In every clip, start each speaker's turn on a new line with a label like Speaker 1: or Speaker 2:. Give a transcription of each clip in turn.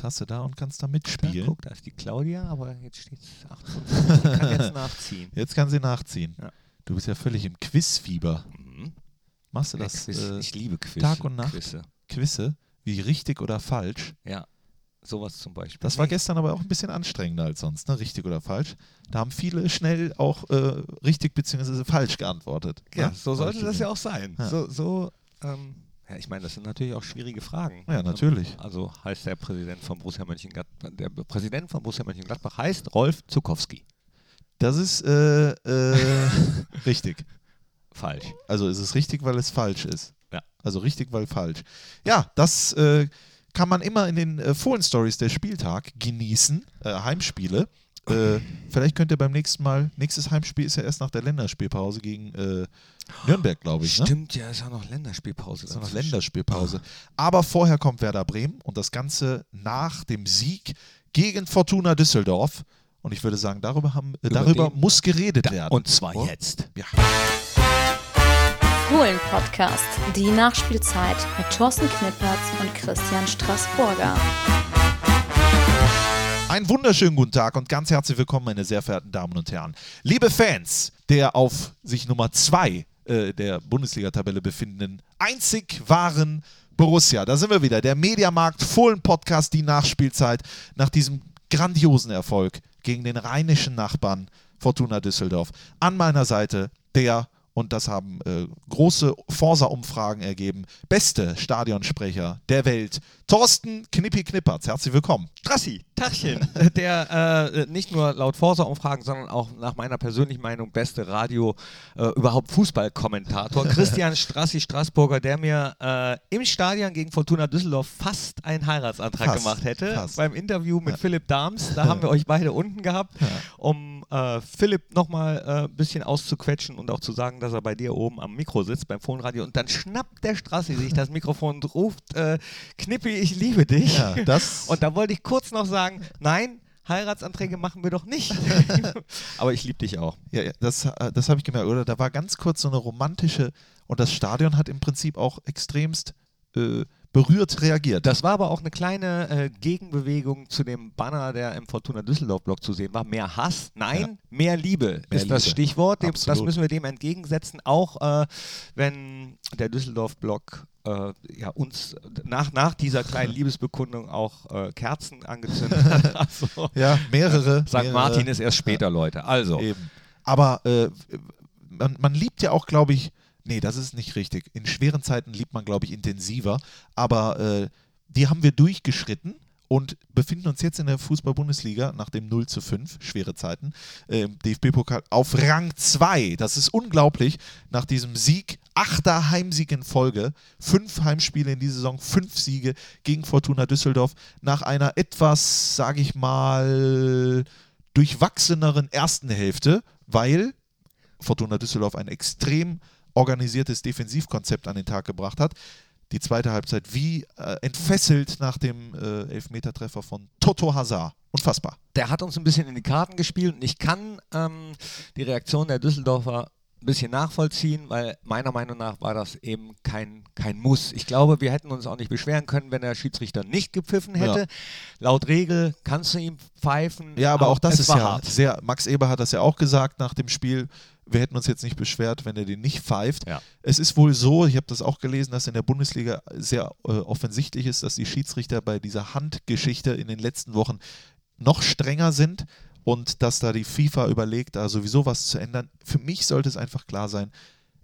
Speaker 1: Jetzt hast du da und kannst da
Speaker 2: Da,
Speaker 1: mitspielen.
Speaker 2: guck, da ist die Claudia, aber jetzt steht es 8 zu 5. Ich kann jetzt nachziehen.
Speaker 1: Jetzt kann sie nachziehen.
Speaker 2: Ja.
Speaker 1: Du bist ja völlig im Quizfieber.
Speaker 2: Mhm.
Speaker 1: Machst du
Speaker 2: Der
Speaker 1: das?
Speaker 2: Quiz.
Speaker 1: Äh,
Speaker 2: ich liebe Quiz.
Speaker 1: Tag und Nacht?
Speaker 2: Quizze.
Speaker 1: Quizze, wie richtig oder falsch.
Speaker 2: Ja, sowas zum Beispiel.
Speaker 1: Das war gestern aber auch ein bisschen anstrengender als sonst, ne? Richtig oder falsch. Da haben viele schnell auch äh, richtig bzw. falsch geantwortet.
Speaker 2: Ja,
Speaker 1: ne?
Speaker 2: so sollte das ja auch sein.
Speaker 1: Ja.
Speaker 2: So, so ähm, ja, ich meine, das sind natürlich auch schwierige Fragen.
Speaker 1: Ja, natürlich.
Speaker 2: Also heißt der Präsident von Borussia Mönchengladbach, der Präsident von Borussia Mönchengladbach heißt Rolf Zukowski.
Speaker 1: Das ist äh, äh, richtig.
Speaker 2: Falsch.
Speaker 1: Also ist es richtig, weil es falsch ist.
Speaker 2: Ja.
Speaker 1: Also richtig, weil falsch. Ja, das äh, kann man immer in den äh, Fohlen-Stories der Spieltag genießen. Äh, Heimspiele. Äh, vielleicht könnt ihr beim nächsten Mal, nächstes Heimspiel ist ja erst nach der Länderspielpause gegen Nürnberg, glaube ich. Ne?
Speaker 2: Stimmt, ja, ist ja noch Länderspielpause.
Speaker 1: ist ja noch. Länderspielpause. Aber vorher kommt Werder Bremen und das Ganze nach dem Sieg gegen Fortuna Düsseldorf. Und ich würde sagen, darüber, haben, äh,
Speaker 2: Über
Speaker 1: darüber muss geredet werden.
Speaker 2: Und zwar
Speaker 1: Oh.
Speaker 2: jetzt.
Speaker 1: Ja.
Speaker 3: Fohlen-Podcast, die Nachspielzeit mit Thorsten Knippertz und Christian Straßburger.
Speaker 1: Einen wunderschönen guten Tag und ganz herzlich willkommen, meine sehr verehrten Damen und Herren. Liebe Fans der auf sich Nummer 2 äh, der Bundesliga-Tabelle befindenden einzig wahren Borussia. Da sind wir wieder. Der Mediamarkt Fohlen Podcast, die Nachspielzeit nach diesem grandiosen Erfolg gegen den rheinischen Nachbarn Fortuna Düsseldorf. An meiner Seite der, und das haben äh, große Forsa-Umfragen ergeben, beste Stadionsprecher der Welt, Thorsten Knippi Knippertz. Herzlich willkommen.
Speaker 2: Strassi, Tachchen, der äh, nicht nur laut Forsa-Umfragen, sondern auch nach meiner persönlichen Meinung beste Radio, äh, überhaupt Fußballkommentator, Christian Strassi Straßburger, der mir äh, im Stadion gegen Fortuna Düsseldorf fast einen Heiratsantrag
Speaker 1: Fast,
Speaker 2: gemacht hätte.
Speaker 1: fast.
Speaker 2: Beim Interview mit Philipp Dahms, da haben wir euch beide unten gehabt, um äh, Philipp nochmal ein äh, bisschen auszuquetschen und auch zu sagen, dass er bei dir oben am Mikro sitzt, beim Fohnradio. Und dann schnappt der Strassi sich das Mikrofon und ruft, äh, Knippi, ich liebe dich.
Speaker 1: Ja, das
Speaker 2: Und da wollte ich kurz noch sagen, nein, Heiratsanträge machen wir doch nicht. Aber ich liebe dich auch.
Speaker 1: Ja, ja, das, äh, das habe ich gemerkt, oder? Da war ganz kurz so eine romantische und das Stadion hat im Prinzip auch extremst äh, berührt reagiert.
Speaker 2: Das war aber auch eine kleine äh, Gegenbewegung zu dem Banner, der im Fortuna Düsseldorf-Blog zu sehen war. Mehr Hass, nein,
Speaker 1: Ja.
Speaker 2: mehr Liebe
Speaker 1: Mehr
Speaker 2: ist das
Speaker 1: Liebe.
Speaker 2: Stichwort. Dem, das müssen wir dem entgegensetzen, auch äh, wenn der Düsseldorf-Blog äh, ja, uns nach, nach dieser kleinen Liebesbekundung auch äh, Kerzen angezündet hat. Also,
Speaker 1: ja, mehrere.
Speaker 2: St.
Speaker 1: mehrere,
Speaker 2: Martin ist erst später, Leute. Also,
Speaker 1: Eben. Aber äh, man, man liebt ja auch, glaube ich, nee, das ist nicht richtig. In schweren Zeiten liebt man, glaube ich, intensiver. Aber äh, die haben wir durchgeschritten und befinden uns jetzt in der Fußball-Bundesliga nach dem 0 zu 5, schwere Zeiten, äh, DFB-Pokal auf Rang 2. Das ist unglaublich. Nach diesem Sieg, achter Heimsieg in Folge, fünf Heimspiele in dieser Saison, fünf Siege gegen Fortuna Düsseldorf, nach einer etwas, sage ich mal, durchwachseneren ersten Hälfte, weil Fortuna Düsseldorf ein extrem organisiertes Defensivkonzept an den Tag gebracht hat. Die zweite Halbzeit wie äh, entfesselt nach dem äh, Elfmetertreffer von Toto Hazard. Unfassbar.
Speaker 2: der hat uns ein bisschen in die Karten gespielt und ich kann ähm, die Reaktion der Düsseldorfer ein bisschen nachvollziehen, weil meiner Meinung nach war das eben kein, kein Muss. Ich glaube, wir hätten uns auch nicht beschweren können, wenn der Schiedsrichter nicht gepfiffen hätte.
Speaker 1: Ja.
Speaker 2: Laut Regel kannst du ihm pfeifen.
Speaker 1: Ja, aber auch das
Speaker 2: es
Speaker 1: ist ja
Speaker 2: hart.
Speaker 1: sehr. Max Eber hat das ja auch gesagt nach dem Spiel. Wir hätten uns jetzt nicht beschwert, wenn er den nicht pfeift.
Speaker 2: Ja.
Speaker 1: Es ist wohl so, ich habe das auch gelesen, dass in der Bundesliga sehr äh, offensichtlich ist, dass die Schiedsrichter bei dieser Handgeschichte in den letzten Wochen noch strenger sind und dass da die FIFA überlegt, da sowieso was zu ändern. Für mich sollte es einfach klar sein,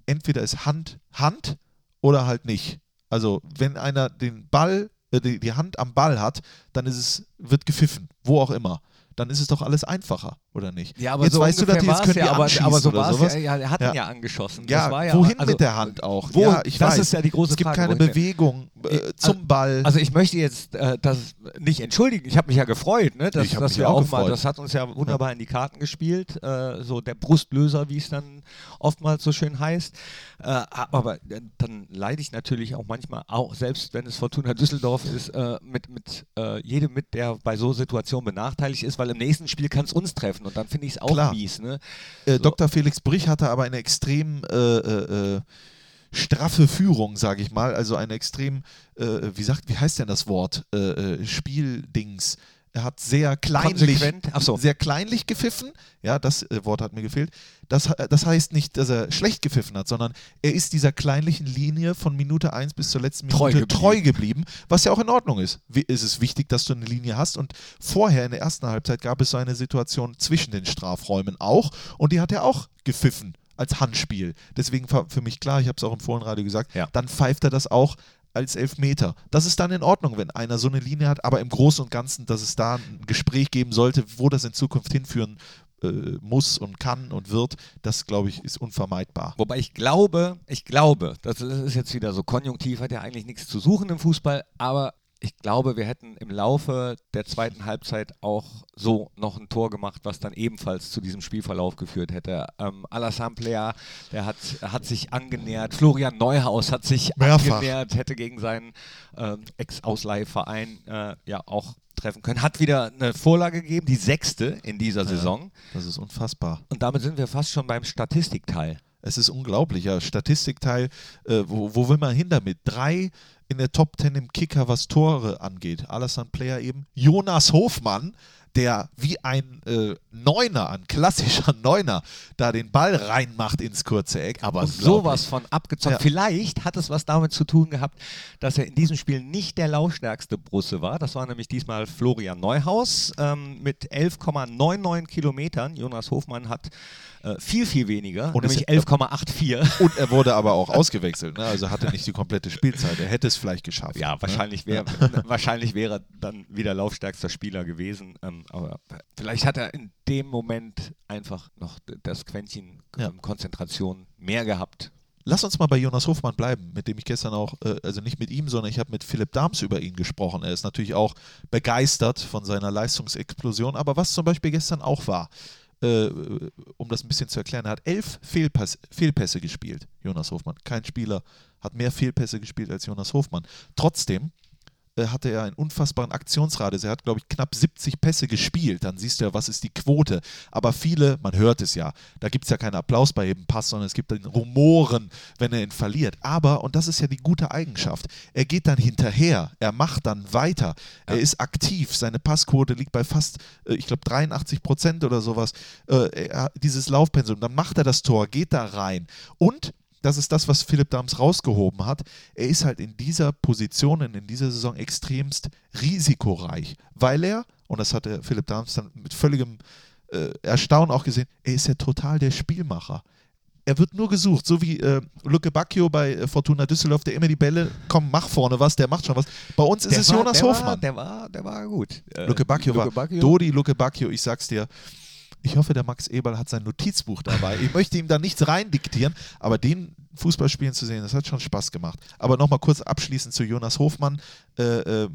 Speaker 1: entweder ist Hand Hand oder halt nicht. Also wenn einer den Ball, äh, die, die Hand am Ball hat, dann ist es, wird gepfiffen, wo auch immer. Dann ist es doch alles einfacher, oder nicht?
Speaker 2: Ja, aber
Speaker 1: jetzt
Speaker 2: so
Speaker 1: weißt du, dass die jetzt können
Speaker 2: war's
Speaker 1: die
Speaker 2: ja, aber, aber so war es
Speaker 1: sowas.
Speaker 2: ja, ja, er hat
Speaker 1: Ja.
Speaker 2: ihn ja angeschossen.
Speaker 1: Ja,
Speaker 2: ja
Speaker 1: wohin
Speaker 2: also,
Speaker 1: mit der Hand auch?
Speaker 2: Wo,
Speaker 1: ja, ich
Speaker 2: das
Speaker 1: weiß.
Speaker 2: ist ja die große
Speaker 1: es gibt
Speaker 2: Frage.
Speaker 1: keine Bewegung äh,
Speaker 2: Ich-
Speaker 1: zum Ball.
Speaker 2: Also ich möchte jetzt äh, das nicht entschuldigen. Ich habe mich ja gefreut, ne, dass, dass wir
Speaker 1: auch
Speaker 2: auch mal,
Speaker 1: gefreut.
Speaker 2: das hat uns ja wunderbar in die Karten gespielt, äh, so der Brustlöser, wie es dann oftmals so schön heißt. Äh, aber äh, dann leide ich natürlich auch manchmal, auch selbst wenn es Fortuna Düsseldorf ist, äh, mit, mit äh, jedem mit, der bei so Situationen benachteiligt ist, weil im nächsten Spiel kann es uns treffen und dann finde ich es auch
Speaker 1: Klar.
Speaker 2: mies. Ne?
Speaker 1: Äh,
Speaker 2: So.
Speaker 1: Dr. Felix Brich hatte aber eine extrem äh, äh, äh, straffe Führung, sage ich mal. Also ein extrem, äh, wie sagt, wie heißt denn das Wort? Äh Spieldings. Er hat sehr kleinlich,
Speaker 2: so.
Speaker 1: sehr kleinlich gepfiffen. Ja, das äh, Wort hat mir gefehlt. Das, das heißt nicht, dass er schlecht gepfiffen hat, sondern er ist dieser kleinlichen Linie von Minute 1 bis zur letzten Minute
Speaker 2: treu geblieben.
Speaker 1: treu geblieben, was ja auch in Ordnung ist. Wie, ist es wichtig, dass du eine Linie hast. Und vorher in der ersten Halbzeit gab es so eine Situation zwischen den Strafräumen auch. Und die hat er auch gepfiffen als Handspiel. Deswegen war für mich klar, ich habe es auch im Fohlenradio gesagt,
Speaker 2: Ja.
Speaker 1: dann pfeift er das auch als Elfmeter. Das ist dann in Ordnung, wenn einer so eine Linie hat, aber im Großen und Ganzen, dass es da ein Gespräch geben sollte, wo das in Zukunft hinführen äh, muss und kann und wird, das glaube ich ist unvermeidbar.
Speaker 2: Wobei ich glaube, ich glaube, das ist jetzt wieder so konjunktiv, hat ja eigentlich nichts zu suchen im Fußball, aber ich glaube, wir hätten im Laufe der zweiten Halbzeit auch so noch ein Tor gemacht, was dann ebenfalls zu diesem Spielverlauf geführt hätte. Ähm, Alassane Plea, der hat, hat sich angenähert. Florian Neuhaus hat sich
Speaker 1: Mehrfach.
Speaker 2: angenähert, hätte gegen seinen ähm, Ex-Ausleihverein äh, ja auch treffen können. Hat wieder eine Vorlage gegeben, die sechste in dieser Saison.
Speaker 1: Das ist unfassbar.
Speaker 2: Und damit sind wir fast schon beim Statistikteil.
Speaker 1: Es ist unglaublich. Ja, Statistikteil, äh, wo, wo will man hin damit? Drei in der Top 10 im Kicker, was Tore angeht. Alassane Player eben. Jonas Hofmann, der wie ein äh, Neuner, ein klassischer Neuner, da den Ball reinmacht ins kurze Eck. Aber
Speaker 2: sowas von abgezockt.
Speaker 1: Ja.
Speaker 2: Vielleicht hat es was damit zu tun gehabt, dass er in diesem Spiel nicht der laufstärkste Brusse war. Das war nämlich diesmal Florian Neuhaus ähm, mit 11,99 Kilometern. Jonas Hofmann hat äh, viel, viel weniger,
Speaker 1: Und
Speaker 2: nämlich 11,84.
Speaker 1: Und er wurde aber auch ausgewechselt, ne? also hatte nicht die komplette Spielzeit. Er hätte es vielleicht geschafft.
Speaker 2: Ja,
Speaker 1: ne?
Speaker 2: wahrscheinlich wäre wahrscheinlich wäre er dann wieder laufstärkster Spieler gewesen. Ähm, aber vielleicht hat er in dem Moment einfach noch das Quäntchen
Speaker 1: Ja.
Speaker 2: ähm, Konzentration mehr gehabt.
Speaker 1: Lass uns mal bei Jonas Hofmann bleiben, mit dem ich gestern auch, äh, also nicht mit ihm, sondern ich habe mit Philipp Dahms über ihn gesprochen. Er ist natürlich auch begeistert von seiner Leistungsexplosion, aber was zum Beispiel gestern auch war, äh, um das ein bisschen zu erklären, er hat elf Fehlpass, Fehlpässe gespielt, Jonas Hofmann. Kein Spieler hat mehr Fehlpässe gespielt als Jonas Hofmann. Trotzdem hatte er einen unfassbaren Aktionsradius. Er hat, glaube ich, knapp 70 Pässe gespielt. Dann siehst du ja, was ist die Quote. Aber viele, man hört es ja, da gibt es ja keinen Applaus bei jedem Pass, sondern es gibt dann Rumoren, wenn er ihn verliert. Aber, und das ist ja die gute Eigenschaft, er geht dann hinterher, er macht dann weiter, er ist aktiv, seine Passquote liegt bei fast, äh, ich glaube, 83 Prozent oder sowas. Äh, dieses Laufpensum, dann macht er das Tor, geht da rein. Und das ist das, was Philipp Dams rausgehoben hat. Er ist halt in dieser Position, in dieser Saison extremst risikoreich, weil er, und das hat der Philipp Dams dann mit völligem äh, Erstaunen auch gesehen, er ist ja total der Spielmacher. Er wird nur gesucht, so wie äh, Luke Bacchio bei äh, Fortuna Düsseldorf, der immer die Bälle, komm, mach vorne was, der macht schon was. Bei uns ist
Speaker 2: Der
Speaker 1: es
Speaker 2: war-
Speaker 1: Jonas
Speaker 2: der
Speaker 1: Hofmann.
Speaker 2: War, der, war, der war gut. Äh,
Speaker 1: Luke Bacchio
Speaker 2: Luke
Speaker 1: war
Speaker 2: Bacchio.
Speaker 1: Dodi Luke Bacchio, ich sag's dir. Ich hoffe, der Max Eberl hat sein Notizbuch dabei. Ich möchte ihm da nichts rein diktieren, aber den Fußball spielen zu sehen, das hat schon Spaß gemacht. Aber nochmal kurz abschließend zu Jonas Hofmann. Äh, äh,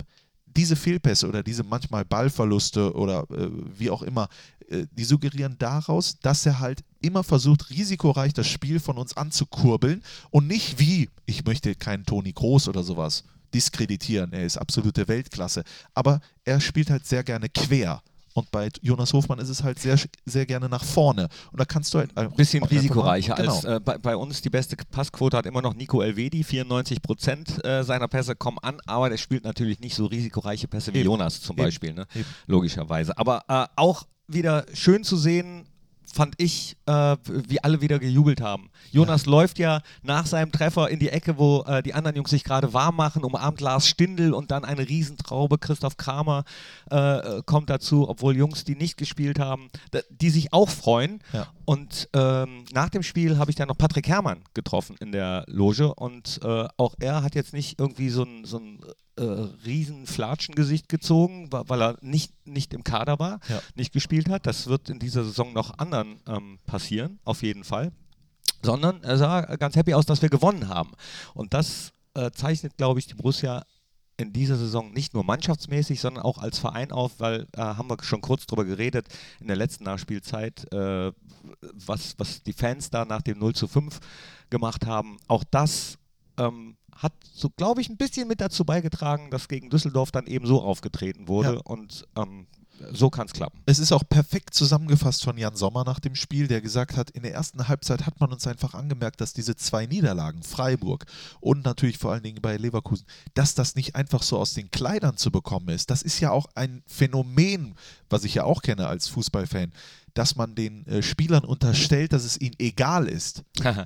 Speaker 1: diese Fehlpässe oder diese manchmal Ballverluste oder äh, wie auch immer, äh, die suggerieren daraus, dass er halt immer versucht, risikoreich das Spiel von uns anzukurbeln und nicht wie, ich möchte keinen Toni Groß oder sowas diskreditieren, er ist absolute Weltklasse, aber er spielt halt sehr gerne quer. Und bei Jonas Hofmann ist es halt sehr, sehr gerne nach vorne. Und da kannst du halt
Speaker 2: Ein bisschen risikoreicher
Speaker 1: genau.
Speaker 2: als äh, bei, bei uns. Die beste Passquote hat immer noch Nico Elvedi. 94 Prozent äh, seiner Pässe kommen an, aber der spielt natürlich nicht so risikoreiche Pässe wie
Speaker 1: Eben.
Speaker 2: Jonas zum
Speaker 1: Eben.
Speaker 2: Beispiel, ne? Logischerweise. Aber äh, auch wieder schön zu sehen, fand ich, äh, wie alle wieder gejubelt haben. Jonas läuft ja nach seinem Treffer in die Ecke, wo äh, die anderen Jungs sich gerade warm machen, umarmt Lars Stindl und dann eine Riesentraube. Christoph Kramer äh, kommt dazu, obwohl Jungs, die nicht gespielt haben, die sich auch freuen.
Speaker 1: Ja.
Speaker 2: Und ähm, nach dem Spiel habe ich dann noch Patrick Herrmann getroffen in der Loge und äh, auch er hat jetzt nicht irgendwie so ein, so ein äh, riesen Flatschengesicht gezogen, weil er nicht, nicht im Kader war,
Speaker 1: Ja.
Speaker 2: nicht gespielt hat. Das wird in dieser Saison noch anderen ähm, passieren, auf jeden Fall. Sondern er sah ganz happy aus, dass wir gewonnen haben. Und das äh, zeichnet, glaube ich, die Borussia in dieser Saison nicht nur mannschaftsmäßig, sondern auch als Verein auf, weil äh, haben wir schon kurz drüber geredet in der letzten Nachspielzeit, äh, was, was die Fans da nach dem 0 zu 5 gemacht haben. Auch das ähm, hat so, glaube ich, ein bisschen mit dazu beigetragen, dass gegen Düsseldorf dann eben so aufgetreten wurde.
Speaker 1: Ja.
Speaker 2: Und ähm, so kann es klappen.
Speaker 1: Es ist auch perfekt zusammengefasst von Jan Sommer nach dem Spiel, der gesagt hat, in der ersten Halbzeit hat man uns einfach angemerkt, dass diese zwei Niederlagen, Freiburg und natürlich vor allen Dingen bei Leverkusen, dass das nicht einfach so aus den Kleidern zu bekommen ist. Das ist ja auch ein Phänomen, was ich ja auch kenne als Fußballfan dass man den äh, Spielern unterstellt, dass es ihnen egal ist.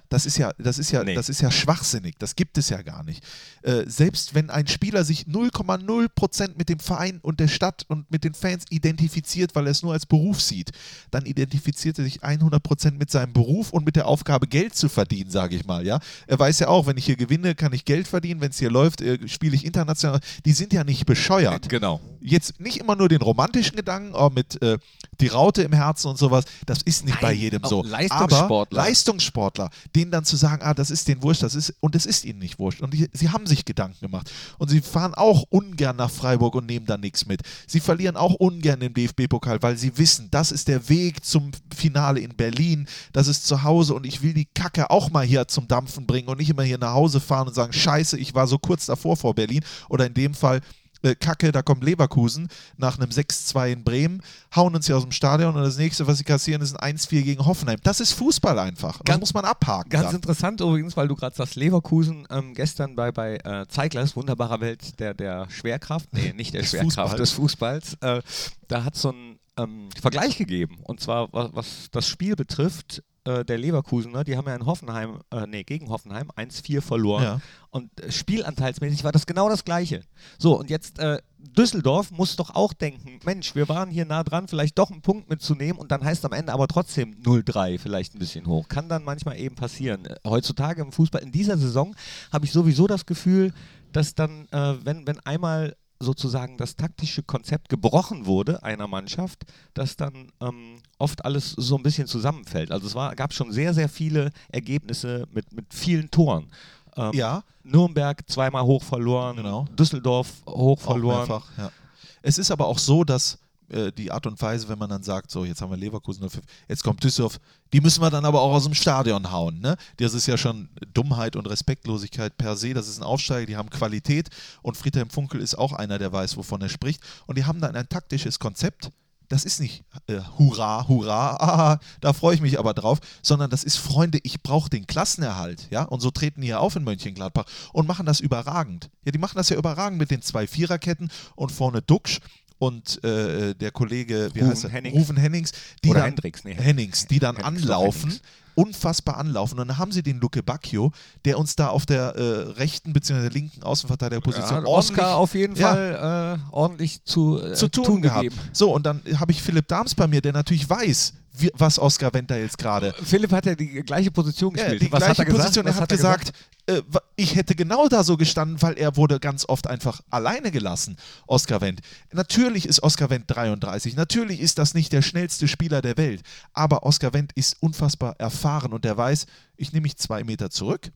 Speaker 1: Das ist ja, das ist ja, nee. das ist ja schwachsinnig. Das gibt es ja gar nicht. Äh, selbst wenn ein Spieler sich 0,0% mit dem Verein und der Stadt und mit den Fans identifiziert, weil er es nur als Beruf sieht, dann identifiziert er sich 100% mit seinem Beruf und mit der Aufgabe, Geld zu verdienen, sage ich mal. Ja, er weiß ja auch, wenn ich hier gewinne, kann ich Geld verdienen. Wenn es hier läuft, äh, spiele ich international. Die sind ja nicht bescheuert.
Speaker 2: Genau.
Speaker 1: Jetzt nicht immer nur den romantischen Gedanken, aber mit äh, die Raute im Herzen und und sowas, das ist nicht Nein, bei jedem so.
Speaker 2: Leistungssportler.
Speaker 1: Aber Leistungssportler, denen dann zu sagen, ah, das ist denen wurscht, das ist, und es ist ihnen nicht wurscht. Und die, sie haben sich Gedanken gemacht. Und sie fahren auch ungern nach Freiburg und nehmen da nichts mit. Sie verlieren auch ungern den DFB-Pokal, weil sie wissen, das ist der Weg zum Finale in Berlin, das ist zu Hause und ich will die Kacke auch mal hier zum Dampfen bringen und nicht immer hier nach Hause fahren und sagen, scheiße, ich war so kurz davor vor Berlin. Oder in dem Fall, äh, Kacke, da kommt Leverkusen nach einem 6-2 in Bremen, hauen uns hier aus dem Stadion und das nächste, was sie kassieren, ist ein 1-4 gegen Hoffenheim. Das ist Fußball einfach. Das ganz, muss man abhaken.
Speaker 2: Ganz dann. interessant übrigens, weil du gerade sagst, Leverkusen ähm, gestern bei, bei äh, Zeiglers, wunderbarer Welt der, der Schwerkraft, nee, nicht der Schwerkraft, Fußball. des Fußballs, äh, da hat so ein ähm, Vergleich gegeben. Und zwar, was, was das Spiel betrifft, äh, der Leverkusener, die haben ja in Hoffenheim, äh, nee, gegen Hoffenheim 1-4 verloren. Ja. Und äh, spielanteilsmäßig war das genau das Gleiche. So, und jetzt äh, Düsseldorf muss doch auch denken, Mensch, wir waren hier nah dran, vielleicht doch einen Punkt mitzunehmen und dann heißt am Ende aber trotzdem 0-3, vielleicht ein bisschen hoch. Kann dann manchmal eben passieren. Äh, heutzutage im Fußball, in dieser Saison, habe ich sowieso das Gefühl, dass dann, äh, wenn, wenn einmal sozusagen das taktische Konzept gebrochen wurde einer Mannschaft, dass dann ähm, oft alles so ein bisschen zusammenfällt. Also es war, gab schon sehr, sehr viele Ergebnisse mit, mit vielen Toren.
Speaker 1: Ähm, ja.
Speaker 2: Nürnberg zweimal hoch verloren, genau. Düsseldorf hoch verloren.
Speaker 1: Mehrfach, ja. Es ist aber auch so, dass äh, die Art und Weise, wenn man dann sagt, so, jetzt haben wir Leverkusen 05, jetzt kommt Düsseldorf, die müssen wir dann aber auch aus dem Stadion hauen. Ne? Das ist ja schon Dummheit und Respektlosigkeit per se. Das ist ein Aufsteiger, die haben Qualität und Friedhelm Funkel ist auch einer, der weiß, wovon er spricht. Und die haben dann ein taktisches Konzept, das ist nicht äh, Hurra, Hurra, ah, da freue ich mich aber drauf, sondern das ist, Freunde, ich brauche den Klassenerhalt, ja, und so treten die hier auf in Mönchengladbach und machen das überragend. Ja, die machen das ja überragend mit den zwei Viererketten und vorne Duxch und äh, der Kollege, wie Ruven heißt er?
Speaker 2: Hennings.
Speaker 1: Ruven Hennings,
Speaker 2: die Oder dann, Hendricks,
Speaker 1: nee, Hennings, die dann Hennings anlaufen, unfassbar anlaufen. Und dann haben sie den Luke Bacchio, der uns da auf der äh, rechten bzw. linken Außenverteidigerposition
Speaker 2: ja, Oscar auf jeden ja, Fall äh, ordentlich zu, äh,
Speaker 1: zu tun, tun gehabt. So, und dann habe ich Philipp Dahms bei mir, der natürlich weiß, wie, was Oscar Wender jetzt gerade.
Speaker 2: Philipp hat ja die gleiche Position gespielt.
Speaker 1: Ja, die
Speaker 2: was
Speaker 1: gleiche hat er Position. Er hat, gesagt, äh, ich hätte genau da so gestanden, weil er wurde ganz oft einfach alleine gelassen, Oscar Wendt. Natürlich ist Oscar Wendt 33. Natürlich ist das nicht der schnellste Spieler der Welt. Aber Oscar Wendt ist unfassbar erfahren und der weiß, ich nehme mich zwei Meter zurück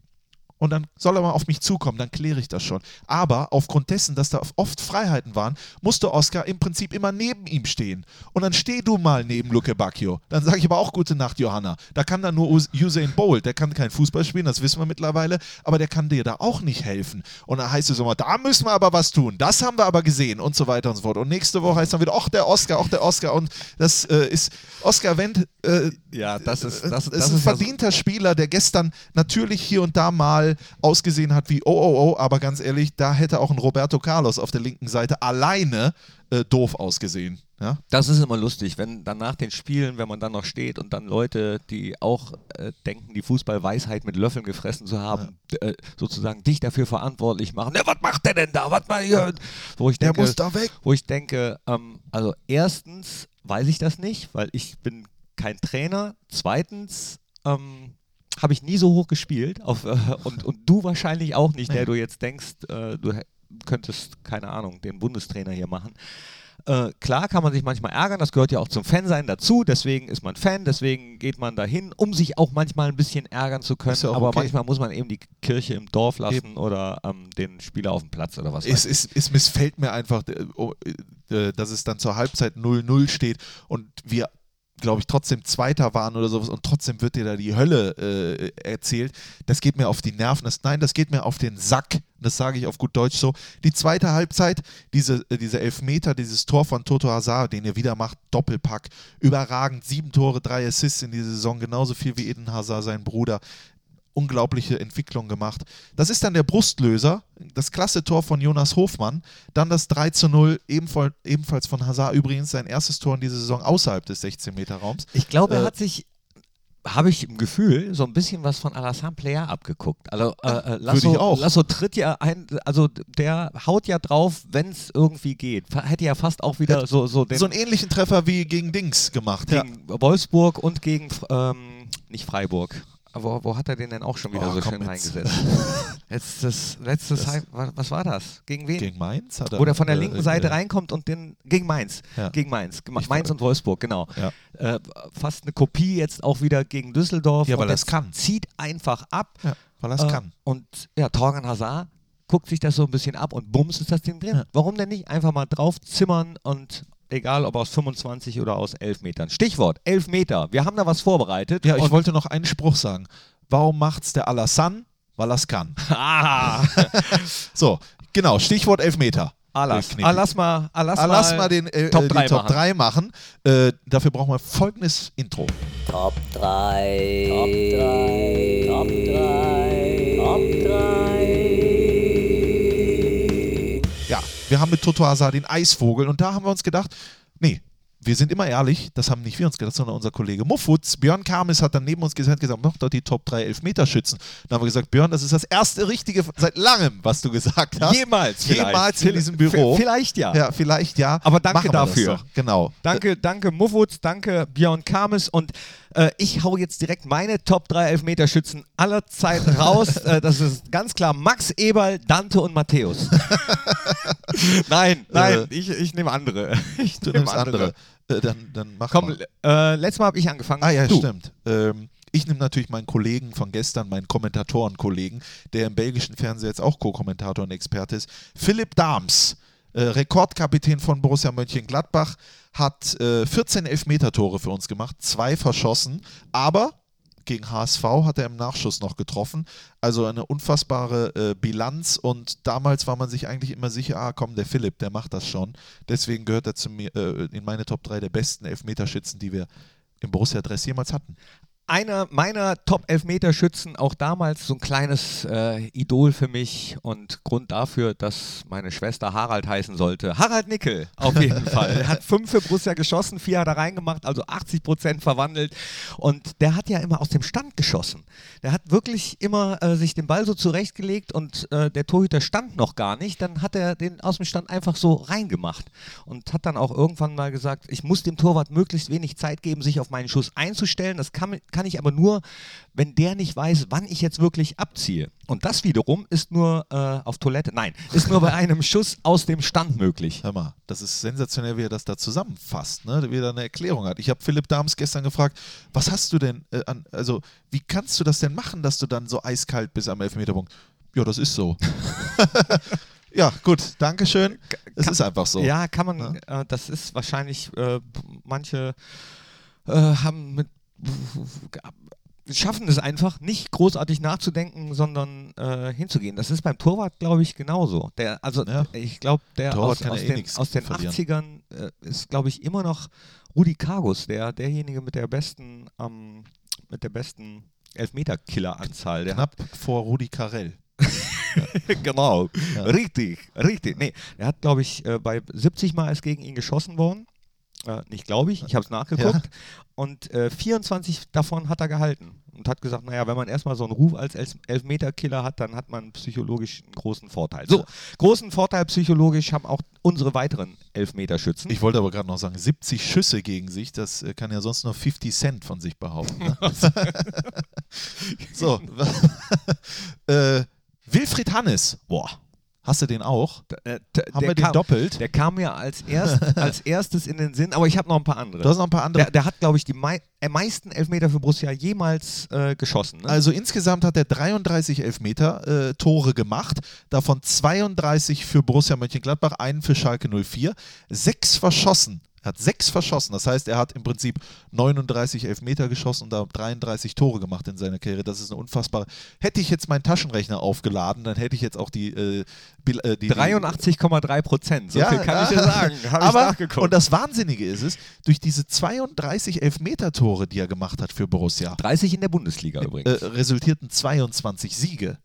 Speaker 1: und dann soll er mal auf mich zukommen, dann kläre ich das schon. Aber aufgrund dessen, dass da oft Freiheiten waren, musste Oscar im Prinzip immer neben ihm stehen. Und dann steh du mal neben Luke Bacchio. Dann sage ich aber auch Gute Nacht, Johanna. Da kann dann nur Usain Bolt, der kann kein Fußball spielen, das wissen wir mittlerweile, aber der kann dir da auch nicht helfen. Und dann heißt es immer, da müssen wir aber was tun. Das haben wir aber gesehen und so weiter und so fort. Und nächste Woche heißt dann wieder, ach, der Oscar, ach, der Oscar. Und das äh, ist, Oscar Wendt, äh,
Speaker 2: ja, das ist, das,
Speaker 1: das ist ein verdienter Spieler, der gestern natürlich hier und da mal ausgesehen hat wie oh, oh, oh, aber ganz ehrlich, da hätte auch ein Roberto Carlos auf der linken Seite alleine äh, doof ausgesehen. Ja?
Speaker 2: Das ist immer lustig, wenn dann nach den Spielen, wenn man dann noch steht und dann Leute, die auch äh, denken, die Fußballweisheit mit Löffeln gefressen zu haben, ja. äh, sozusagen dich dafür verantwortlich machen. Ja, was macht der denn da? Was mal hier? Wo ich denke,
Speaker 1: der muss da weg.
Speaker 2: Wo ich denke, ähm, also erstens weiß ich das nicht, weil ich bin kein Trainer. Zweitens ähm, habe ich nie so hoch gespielt auf, äh, und, und du wahrscheinlich auch nicht, der du jetzt denkst, äh, du könntest, keine Ahnung, den Bundestrainer hier machen. Äh, klar kann man sich manchmal ärgern, das gehört ja auch zum Fansein dazu, deswegen ist man Fan, deswegen geht man dahin, um sich auch manchmal ein bisschen ärgern zu können, ja aber okay. manchmal muss man eben die Kirche im Dorf lassen eben. oder ähm, den Spieler auf dem Platz oder was
Speaker 1: es, es, es missfällt mir einfach, oh, äh, dass es dann zur Halbzeit 0-0 steht und wir glaube ich, trotzdem Zweiter waren oder sowas und trotzdem wird dir da die Hölle äh, erzählt. Das geht mir auf die Nerven. Das, nein, das geht mir auf den Sack. Das sage ich auf gut Deutsch so. Die zweite Halbzeit, diese, äh, diese Elfmeter, dieses Tor von Toto Hazard, den ihr wieder macht, Doppelpack, überragend. Sieben Tore, drei Assists in dieser Saison, genauso viel wie Eden Hazard, sein Bruder unglaubliche Entwicklung gemacht. Das ist dann der Brustlöser, das klasse Tor von Jonas Hofmann. Dann das 3 zu 0, ebenfalls von Hazard übrigens sein erstes Tor in dieser Saison außerhalb des 16-Meter-Raums.
Speaker 2: Ich glaube, er äh, hat sich habe ich im Gefühl so ein bisschen was von Alassane Player abgeguckt. Also äh, äh Lasso. Lasso tritt ja ein, also der haut ja drauf, wenn es irgendwie geht. Hätte ja fast auch wieder so so,
Speaker 1: so einen ähnlichen Treffer wie gegen Dings gemacht.
Speaker 2: Gegen ja. Wolfsburg und gegen ähm, nicht Freiburg. Wo, wo, hat er den denn auch schon wieder oh, so schön reingesetzt? letztes, letztes das was war das? Gegen wen?
Speaker 1: Gegen Mainz?
Speaker 2: Hat er, Wo der von der linken äh, Seite äh, reinkommt und den. Gegen Mainz. Ja. Gegen Mainz. Ich Mainz und Wolfsburg, genau. Ja. Äh, fast eine Kopie jetzt auch wieder gegen Düsseldorf.
Speaker 1: Ja, weil es kann.
Speaker 2: Zieht einfach ab.
Speaker 1: Ja, weil es äh, kann.
Speaker 2: Und ja, Torgan Hazard guckt sich das so ein bisschen ab und bums ist das Ding drin. Ja. Warum denn nicht einfach mal drauf zimmern und egal ob aus 25 oder aus 11 Metern. Stichwort, 11 Meter. Wir haben da was vorbereitet.
Speaker 1: Ja, ich wollte noch einen Spruch sagen. Warum macht's der Alassane? Weil er's kann.
Speaker 2: Ah.
Speaker 1: so, genau, Stichwort 11 Meter.
Speaker 2: Alas. Alas mal, Alas
Speaker 1: Alas mal den äh, Top 3 Top machen. machen. Äh, dafür brauchen wir folgendes Intro.
Speaker 4: Top 3. Top 3. Top 3. Top 3.
Speaker 1: wir haben mit Toto Hazard den Eisvogel und da haben wir uns gedacht, nee, wir sind immer ehrlich, das haben nicht wir uns gedacht, sondern unser Kollege Muffutz. Björn Kamis hat dann neben uns gesagt, gesagt mach doch die Top 3 Elfmeterschützen. Dann haben wir gesagt, Björn, das ist das erste Richtige seit langem, was du gesagt hast.
Speaker 2: Jemals.
Speaker 1: Jemals in diesem Büro.
Speaker 2: Vielleicht ja.
Speaker 1: Ja, vielleicht ja.
Speaker 2: Aber danke dafür.
Speaker 1: Genau.
Speaker 2: Danke, danke Muffutz, danke Björn Kamis und äh, ich hau jetzt direkt meine Top 3 Elfmeterschützen aller Zeit raus. äh, das ist ganz klar Max Eberl, Dante und Matthäus. nein, nein, äh, ich, ich nehme andere.
Speaker 1: Ich du nimmst andere. andere. Äh, dann, dann mach
Speaker 2: Komm, äh, letztes Mal habe ich angefangen.
Speaker 1: Ah ja, du. stimmt. Ähm, ich nehme natürlich meinen Kollegen von gestern, meinen Kommentatorenkollegen, der im belgischen Fernsehen jetzt auch Co-Kommentator und Experte ist, Philipp Dahms. Äh, Rekordkapitän von Borussia Mönchengladbach, hat äh, 14 Elfmeter-Tore für uns gemacht, zwei verschossen, aber gegen HSV hat er im Nachschuss noch getroffen. Also eine unfassbare äh, Bilanz und damals war man sich eigentlich immer sicher, ah komm, der Philipp, der macht das schon. Deswegen gehört er zu mir äh, in meine Top 3 der besten Elfmeterschützen, die wir im Borussia-Dress jemals hatten
Speaker 2: einer meiner Top-Elfmeter-Schützen, auch damals so ein kleines äh, Idol für mich und Grund dafür, dass meine Schwester Harald heißen sollte. Harald Nickel, auf jeden Fall. Er hat fünf für Borussia geschossen, vier hat er reingemacht, also 80 Prozent verwandelt. Und der hat ja immer aus dem Stand geschossen. Der hat wirklich immer äh, sich den Ball so zurechtgelegt und äh, der Torhüter stand noch gar nicht. Dann hat er den aus dem Stand einfach so reingemacht und hat dann auch irgendwann mal gesagt, ich muss dem Torwart möglichst wenig Zeit geben, sich auf meinen Schuss einzustellen. Das kann, kann kann ich aber nur, wenn der nicht weiß, wann ich jetzt wirklich abziehe. Und das wiederum ist nur äh, auf Toilette, nein, ist nur bei einem Schuss aus dem Stand möglich.
Speaker 1: Hör mal, das ist sensationell, wie er das da zusammenfasst, ne? wie er da eine Erklärung hat. Ich habe Philipp Dahms gestern gefragt, was hast du denn, äh, an, also wie kannst du das denn machen, dass du dann so eiskalt bist am Elfmeterpunkt? Ja, das ist so. Ja, gut, Dankeschön. Es ist einfach so.
Speaker 2: Ja, kann man, ja? Äh, das ist wahrscheinlich, äh, manche äh, haben mit schaffen es einfach, nicht großartig nachzudenken, sondern äh, hinzugehen. Das ist beim Torwart, glaube ich, genauso. Der, also ja. ich glaube, der aus, aus, eh den, aus, den, 80ern äh, ist, glaube ich, immer noch Rudi Kargus, der, derjenige mit der besten, ähm, mit der besten Elfmeter-Killer-Anzahl.
Speaker 1: Knapp vor Rudi Carell.
Speaker 2: genau, ja. richtig, richtig. Nee, er hat, glaube ich, äh, bei 70 Mal ist gegen ihn geschossen worden. Äh, nicht glaube ich, ich habe es nachgeguckt. Ja. Und äh, 24 davon hat er gehalten und hat gesagt, naja, wenn man erstmal so einen Ruf als Elfmeter-Killer hat, dann hat man psychologisch einen großen Vorteil. So, großen Vorteil psychologisch haben auch unsere weiteren Elfmeterschützen.
Speaker 1: Ich wollte aber gerade noch sagen, 70 Schüsse gegen sich, das äh, kann ja sonst nur 50 Cent von sich behaupten. Ne? so, äh, Wilfried Hannes, boah, Hast du den auch?
Speaker 2: Äh, Haben wir den kam, doppelt? Der kam mir als, erst, als erstes in den Sinn, aber ich habe noch ein paar andere.
Speaker 1: Du hast noch ein paar andere.
Speaker 2: Der, der hat, glaube ich, die mei äh, meisten Elfmeter für Borussia jemals äh, geschossen. Ne?
Speaker 1: Also insgesamt hat er 33 Elfmeter äh, Tore gemacht, davon 32 für Borussia Mönchengladbach, einen für Schalke 04, sechs verschossen Er hat sechs verschossen. Das heißt, er hat im Prinzip 39 Elfmeter geschossen und da 33 Tore gemacht in seiner Karriere. Das ist eine unfassbare. Hätte ich jetzt meinen Taschenrechner aufgeladen, dann hätte ich jetzt auch die. Äh, äh, die
Speaker 2: 83,3 Prozent. So
Speaker 1: Ja,
Speaker 2: viel kann ich dir
Speaker 1: ja.
Speaker 2: sagen. Habe ich
Speaker 1: aber,
Speaker 2: nachgeguckt.
Speaker 1: und das Wahnsinnige ist es, durch diese 32 Elfmeter-Tore, die er gemacht hat für Borussia,
Speaker 2: 30 in der Bundesliga
Speaker 1: äh,
Speaker 2: übrigens.
Speaker 1: resultierten 22 Siege.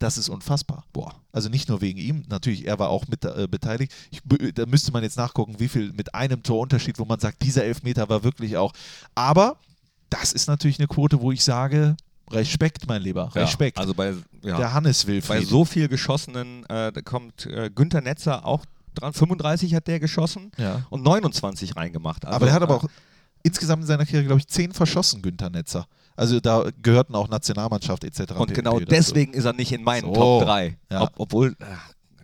Speaker 1: Das ist unfassbar.
Speaker 2: Boah.
Speaker 1: Also nicht nur wegen ihm, natürlich, er war auch mit äh, beteiligt. Ich, da müsste man jetzt nachgucken, wie viel mit einem Tor Unterschied, wo man sagt, dieser Elfmeter war wirklich auch. Aber das ist natürlich eine Quote, wo ich sage, Respekt, mein Lieber, Respekt.
Speaker 2: Ja, also bei, ja,
Speaker 1: Der Hannes
Speaker 2: bei
Speaker 1: Wilfried.
Speaker 2: so viel geschossenen, äh, da kommt äh, Günther Netzer auch dran. 35 hat der geschossen
Speaker 1: ja.
Speaker 2: und 29 reingemacht. Also,
Speaker 1: aber er hat aber
Speaker 2: äh,
Speaker 1: auch insgesamt in seiner Karriere, glaube ich, zehn verschossen, Günther Netzer. Also da gehörten auch Nationalmannschaft etc.
Speaker 2: Und genau
Speaker 1: dazu.
Speaker 2: deswegen ist er nicht in meinen
Speaker 1: So,
Speaker 2: Top 3.
Speaker 1: ja.
Speaker 2: Ob, obwohl, äh,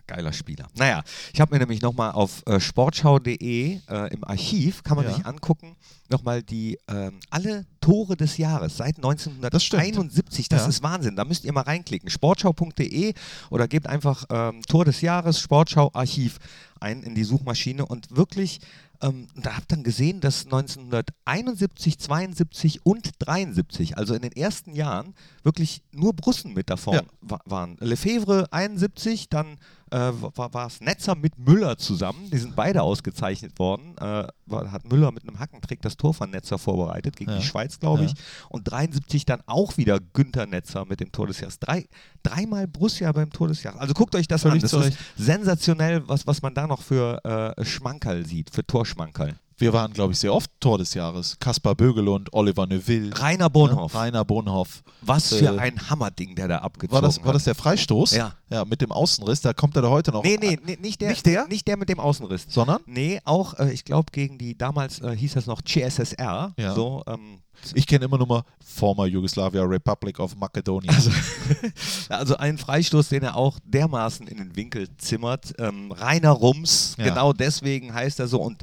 Speaker 2: geiler Spieler. Naja, ich habe mir nämlich nochmal auf äh, sportschau.de äh, im Archiv, kann man
Speaker 1: Ja.
Speaker 2: sich angucken, nochmal die ähm, alle Tore des Jahres seit
Speaker 1: Das stimmt.
Speaker 2: 1971. Das,
Speaker 1: Ja.
Speaker 2: ist Wahnsinn. Da müsst ihr mal reinklicken. Sportschau.de oder gebt einfach ähm, Tor des Jahres, Sportschau Archiv ein in die Suchmaschine und wirklich ähm, da habt dann gesehen, dass 1971, 72 und 73, also in den ersten Jahren, wirklich nur Brussen mit davon
Speaker 1: Ja.
Speaker 2: wa waren. Lefebvre 71, dann äh, war es Netzer mit Müller zusammen. Die sind beide ausgezeichnet worden. Äh, war, hat Müller mit einem Hackentrick das Tor von Netzer vorbereitet gegen
Speaker 1: Ja.
Speaker 2: die Schweiz, glaube ich.
Speaker 1: Ja.
Speaker 2: Und 73 dann auch wieder Günther Netzer mit dem Tor des Jahres. Drei, dreimal Borussia beim Tor des Jahres. Also guckt euch das
Speaker 1: Völlig
Speaker 2: an. Das ist sensationell, was, was man da noch für äh, Schmankerl sieht, für Torschmankerl.
Speaker 1: Wir waren, glaube ich, sehr oft Tor des Jahres. Kaspar Bögelund, Oliver Neuville,
Speaker 2: Rainer Bonhoff.
Speaker 1: ne? Rainer Bonhoff.
Speaker 2: Was für
Speaker 1: Äh,
Speaker 2: ein Hammerding, der da abgezogen
Speaker 1: War das,
Speaker 2: hat.
Speaker 1: war das der Freistoß?
Speaker 2: Ja.
Speaker 1: Ja, mit dem Außenriss, da kommt er da heute noch.
Speaker 2: Nee, nee, nee nicht, der,
Speaker 1: Nicht der?
Speaker 2: Nicht der mit dem Außenriss.
Speaker 1: Sondern?
Speaker 2: Nee, auch, äh, ich glaube, gegen die, damals äh, hieß das noch CSSR.
Speaker 1: Ja.
Speaker 2: So, ähm,
Speaker 1: Ich kenne immer nur mal Former Yugoslavia Republic of Macedonia.
Speaker 2: also ein Freistoß, den er auch dermaßen in den Winkel zimmert. Ähm, Rainer Rums,
Speaker 1: Ja.
Speaker 2: genau deswegen heißt er so. Und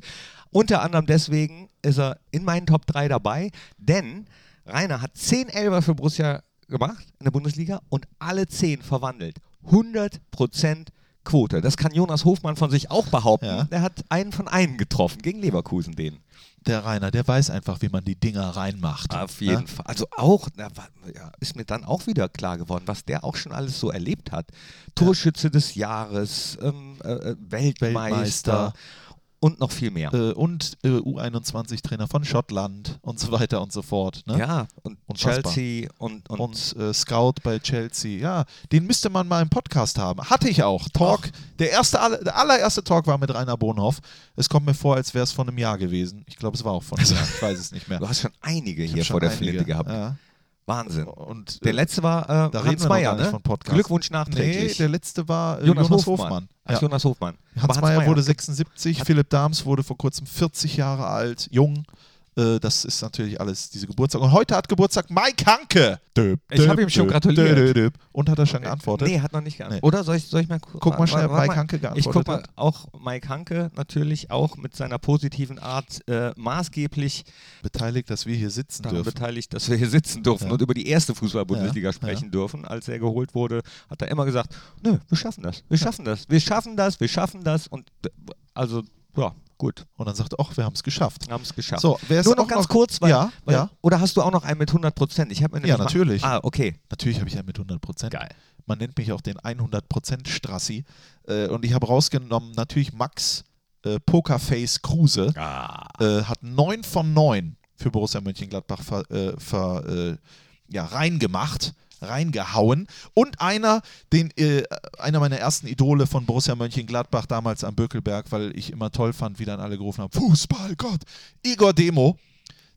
Speaker 2: unter anderem deswegen ist er in meinen Top 3 dabei, denn Rainer hat 10 Elfer für Borussia gemacht in der Bundesliga und alle 10 verwandelt. 100% Quote. Das kann Jonas Hofmann von sich auch behaupten.
Speaker 1: Ja.
Speaker 2: Der hat einen von einen getroffen gegen Leverkusen, den.
Speaker 1: der Rainer, der weiß einfach, wie man die Dinger reinmacht.
Speaker 2: Auf jeden
Speaker 1: Ja?
Speaker 2: Fall. Also auch, na, ja, ist mir dann auch wieder klar geworden, was der auch schon alles so erlebt hat. Torschütze des Jahres, ähm, äh, äh, Weltmeister,
Speaker 1: Weltmeister.
Speaker 2: Und noch viel mehr.
Speaker 1: Äh, und äh, U21-Trainer von Schottland und so weiter und so fort. Ne?
Speaker 2: Ja, und
Speaker 1: Unfassbar.
Speaker 2: Chelsea und, und,
Speaker 1: Und äh, Scout bei Chelsea. Ja, den müsste man mal im Podcast haben. Hatte ich auch. Talk. Der, erste, der allererste Talk war mit Rainer Bonhoff. Es kommt mir vor, als wäre es von einem Jahr gewesen. Ich glaube, es war auch von einem Jahr. Ich weiß es nicht mehr.
Speaker 2: du hast schon einige
Speaker 1: Ich
Speaker 2: hier
Speaker 1: schon
Speaker 2: vor der
Speaker 1: einige.
Speaker 2: Flinte gehabt.
Speaker 1: Ja.
Speaker 2: Wahnsinn.
Speaker 1: Und,
Speaker 2: Der
Speaker 1: äh,
Speaker 2: letzte war äh,
Speaker 1: da
Speaker 2: Hans Meyer, ne?
Speaker 1: von Podcast.
Speaker 2: Glückwunsch
Speaker 1: Nee,
Speaker 2: nachträglich.
Speaker 1: der letzte war äh,
Speaker 2: Jonas,
Speaker 1: Jonas,
Speaker 2: Hofmann.
Speaker 1: Hofmann.
Speaker 2: Ach,
Speaker 1: Ja.
Speaker 2: Jonas Hofmann.
Speaker 1: Hans
Speaker 2: Aber
Speaker 1: Meyer wurde
Speaker 2: hat-
Speaker 1: 76, Philipp Dahms wurde vor kurzem 40 Jahre alt, jung. Äh, das ist natürlich alles diese Geburtstag. Und heute hat Geburtstag Mike Hanke. Döp,
Speaker 2: Ich hab
Speaker 1: döp,
Speaker 2: ihm schon
Speaker 1: döp,
Speaker 2: gratuliert.
Speaker 1: döp, döp. Und hat er schon geantwortet?
Speaker 2: Nee, hat noch nicht geantwortet.
Speaker 1: Nee.
Speaker 2: Oder soll ich, soll ich mal gu-
Speaker 1: Guck mal schnell, Mike Hanke
Speaker 2: Ich
Speaker 1: geantwortet
Speaker 2: guck mal,
Speaker 1: hat.
Speaker 2: auch Mike Hanke natürlich auch mit seiner positiven Art äh, maßgeblich
Speaker 1: Beteiligt, dass wir hier sitzen dürfen.
Speaker 2: beteiligt, dass wir hier sitzen dürfen
Speaker 1: Ja.
Speaker 2: und über die erste Fußball-Bundesliga
Speaker 1: Ja,
Speaker 2: sprechen dürfen. Als er geholt wurde, hat er immer gesagt, nö, wir schaffen das, wir schaffen das, wir schaffen das, wir schaffen das und also, ja, gut,
Speaker 1: Und dann sagt er, ach, wir haben es geschafft.
Speaker 2: haben es geschafft.
Speaker 1: So, wer
Speaker 2: Nur noch ganz kurz, weil,
Speaker 1: ja,
Speaker 2: weil,
Speaker 1: ja.
Speaker 2: oder hast du auch noch einen mit 100 Prozent? Ich habe
Speaker 1: Ja,
Speaker 2: mal-
Speaker 1: natürlich.
Speaker 2: Ah, okay.
Speaker 1: Natürlich habe ich einen mit 100 Prozent.
Speaker 2: Geil.
Speaker 1: Man nennt mich auch den 100% Strassi. Äh, und ich habe rausgenommen, natürlich Max äh, Pokerface Kruse.
Speaker 2: Ah.
Speaker 1: äh, hat 9 von 9 für Borussia Mönchengladbach ver, äh, ver, äh, ja, reingemacht, reingehauen. Und einer, den, äh, einer meiner ersten Idole von Borussia Mönchengladbach damals am Bökelberg, weil ich immer toll fand, wie dann alle gerufen haben: Fußballgott! Igor Demo.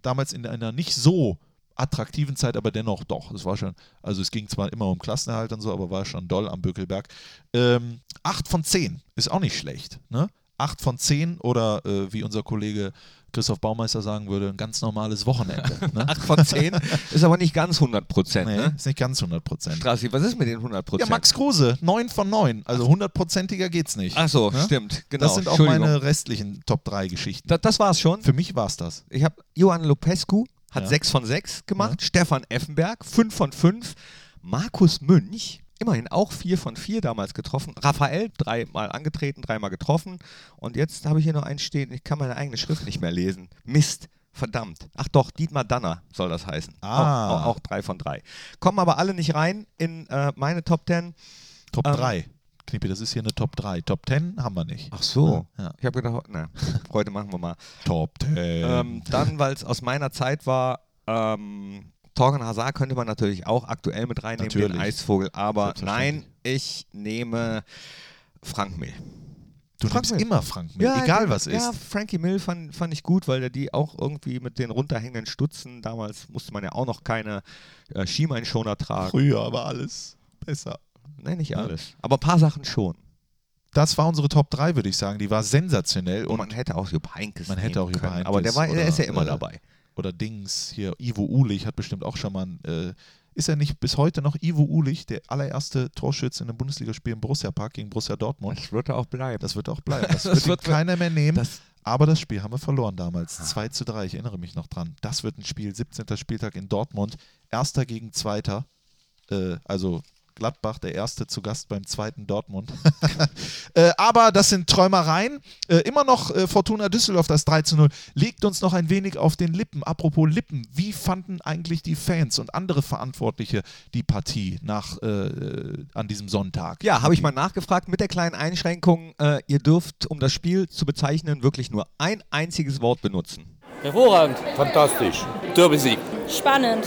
Speaker 1: Damals in einer nicht so attraktiven Zeit, aber dennoch doch. Es war schon, also es ging zwar immer um Klassenerhalt und so, aber war schon doll am Bökelberg. Ähm, 8 von 10 ist auch nicht schlecht. Ne? 8 von 10 oder äh, wie unser Kollege Christoph Baumeister sagen würde, ein ganz normales Wochenende. Ne?
Speaker 2: 8 von 10 ist aber nicht ganz 100 Prozent.
Speaker 1: nee,
Speaker 2: Ne?
Speaker 1: ist nicht ganz 100 Prozent.
Speaker 2: Strassi, was ist mit den 100
Speaker 1: Ja,
Speaker 2: Prozent?
Speaker 1: Max Kruse, 9 von 9. Also hundertprozentiger geht's nicht.
Speaker 2: Ach so,
Speaker 1: Ne?
Speaker 2: stimmt, genau.
Speaker 1: Das sind auch meine restlichen Top 3 Geschichten.
Speaker 2: Da, das war's schon.
Speaker 1: Für mich war es das.
Speaker 2: Ich habe Johann Lopescu hat
Speaker 1: Ja.
Speaker 2: 6 von 6 gemacht, Stefan Effenberg 5 von 5, Markus Münch immerhin auch vier von vier damals getroffen. Raphael dreimal angetreten, dreimal getroffen. Und jetzt habe ich hier noch einen stehen, ich kann meine eigene Schrift nicht mehr lesen. Mist. Verdammt. Ach doch, Dietmar Danner soll das heißen.
Speaker 1: Ah.
Speaker 2: Auch, auch, auch drei von drei. Kommen aber alle nicht rein in äh, meine Top Ten.
Speaker 1: Top
Speaker 2: Ähm,
Speaker 1: 3. Knippi, das ist hier eine Top 3. Top 10 haben wir nicht.
Speaker 2: Ach so.
Speaker 1: Ja.
Speaker 2: Ich habe gedacht, na, heute machen wir mal.
Speaker 1: Top 10.
Speaker 2: Ähm, dann, weil es aus meiner Zeit war, ähm, Torgen Hazard könnte man natürlich auch aktuell mit reinnehmen, den
Speaker 1: Natürlich.
Speaker 2: Eisvogel, aber nein, ich nehme Frank Mill.
Speaker 1: du
Speaker 2: Frank
Speaker 1: nimmst
Speaker 2: Mill.
Speaker 1: immer Frank mit, egal was
Speaker 2: ja,
Speaker 1: ist.
Speaker 2: Frankie Mill fand, fand ich gut, weil der die auch irgendwie mit den runterhängenden Stutzen, damals musste man ja auch noch keine äh, Schienbeinschoner tragen.
Speaker 1: Früher war alles besser.
Speaker 2: Nein, nicht alles. Aber ein paar Sachen schon.
Speaker 1: Das war unsere Top 3, würde ich sagen. Die war sensationell.
Speaker 2: Und
Speaker 1: Und
Speaker 2: man hätte auch Jupp Heynckes
Speaker 1: Man hätte auch Jupp Heynckes
Speaker 2: Aber der, war, der ist ja immer
Speaker 1: äh,
Speaker 2: dabei.
Speaker 1: Oder Dings hier, Ivo Ulich hat bestimmt auch schon mal ein, äh, ist er nicht bis heute noch Ivo Ulich, der allererste Torschütze in einem Bundesligaspiel im Borussia Park gegen Borussia Dortmund?
Speaker 2: Das wird auch bleiben.
Speaker 1: Das wird auch bleiben. Das,
Speaker 2: Das
Speaker 1: wird, keiner mehr nehmen.
Speaker 2: das-
Speaker 1: aber das Spiel haben wir verloren damals. 2 zu 3, ich erinnere mich noch dran. Das wird ein Spiel, 17. Spieltag in Dortmund. Erster gegen Zweiter. Äh, also Gladbach, der Erste zu Gast beim zweiten Dortmund. äh, aber das sind Träumereien. Äh, immer noch äh, Fortuna Düsseldorf, das 3 zu 0. Legt uns noch ein wenig auf den Lippen. Apropos Lippen, wie fanden eigentlich die Fans und andere Verantwortliche die Partie nach, äh, an diesem Sonntag?
Speaker 2: Ja, habe ich mal nachgefragt mit der kleinen Einschränkung, äh, ihr dürft, um das Spiel zu bezeichnen, wirklich nur ein einziges Wort benutzen.
Speaker 5: Hervorragend.
Speaker 6: Fantastisch.
Speaker 5: Derby-Sieg.
Speaker 7: Spannend.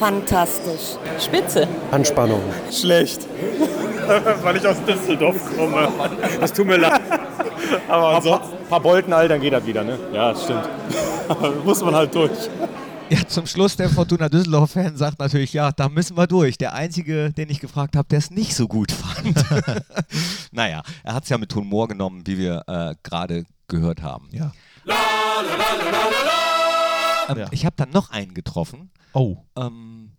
Speaker 4: Fantastisch.
Speaker 7: Spitze.
Speaker 6: Anspannung.
Speaker 5: Schlecht.
Speaker 6: Weil ich aus Düsseldorf komme. Das tut mir leid. Aber ansonsten. Ein paar Bolten, all, dann geht das wieder, ne? Ja, das stimmt. Aber muss man halt durch.
Speaker 2: Ja, zum Schluss der Fortuna Düsseldorf-Fan sagt natürlich, ja, da müssen wir durch. Der Einzige, den ich gefragt habe, der es nicht so gut fand. naja, er hat es ja mit Humor genommen, wie wir äh, gerade gehört haben.
Speaker 1: Ja.
Speaker 2: Ähm,
Speaker 1: Ja.
Speaker 2: Ich habe dann noch einen getroffen,
Speaker 1: Oh,
Speaker 2: ähm,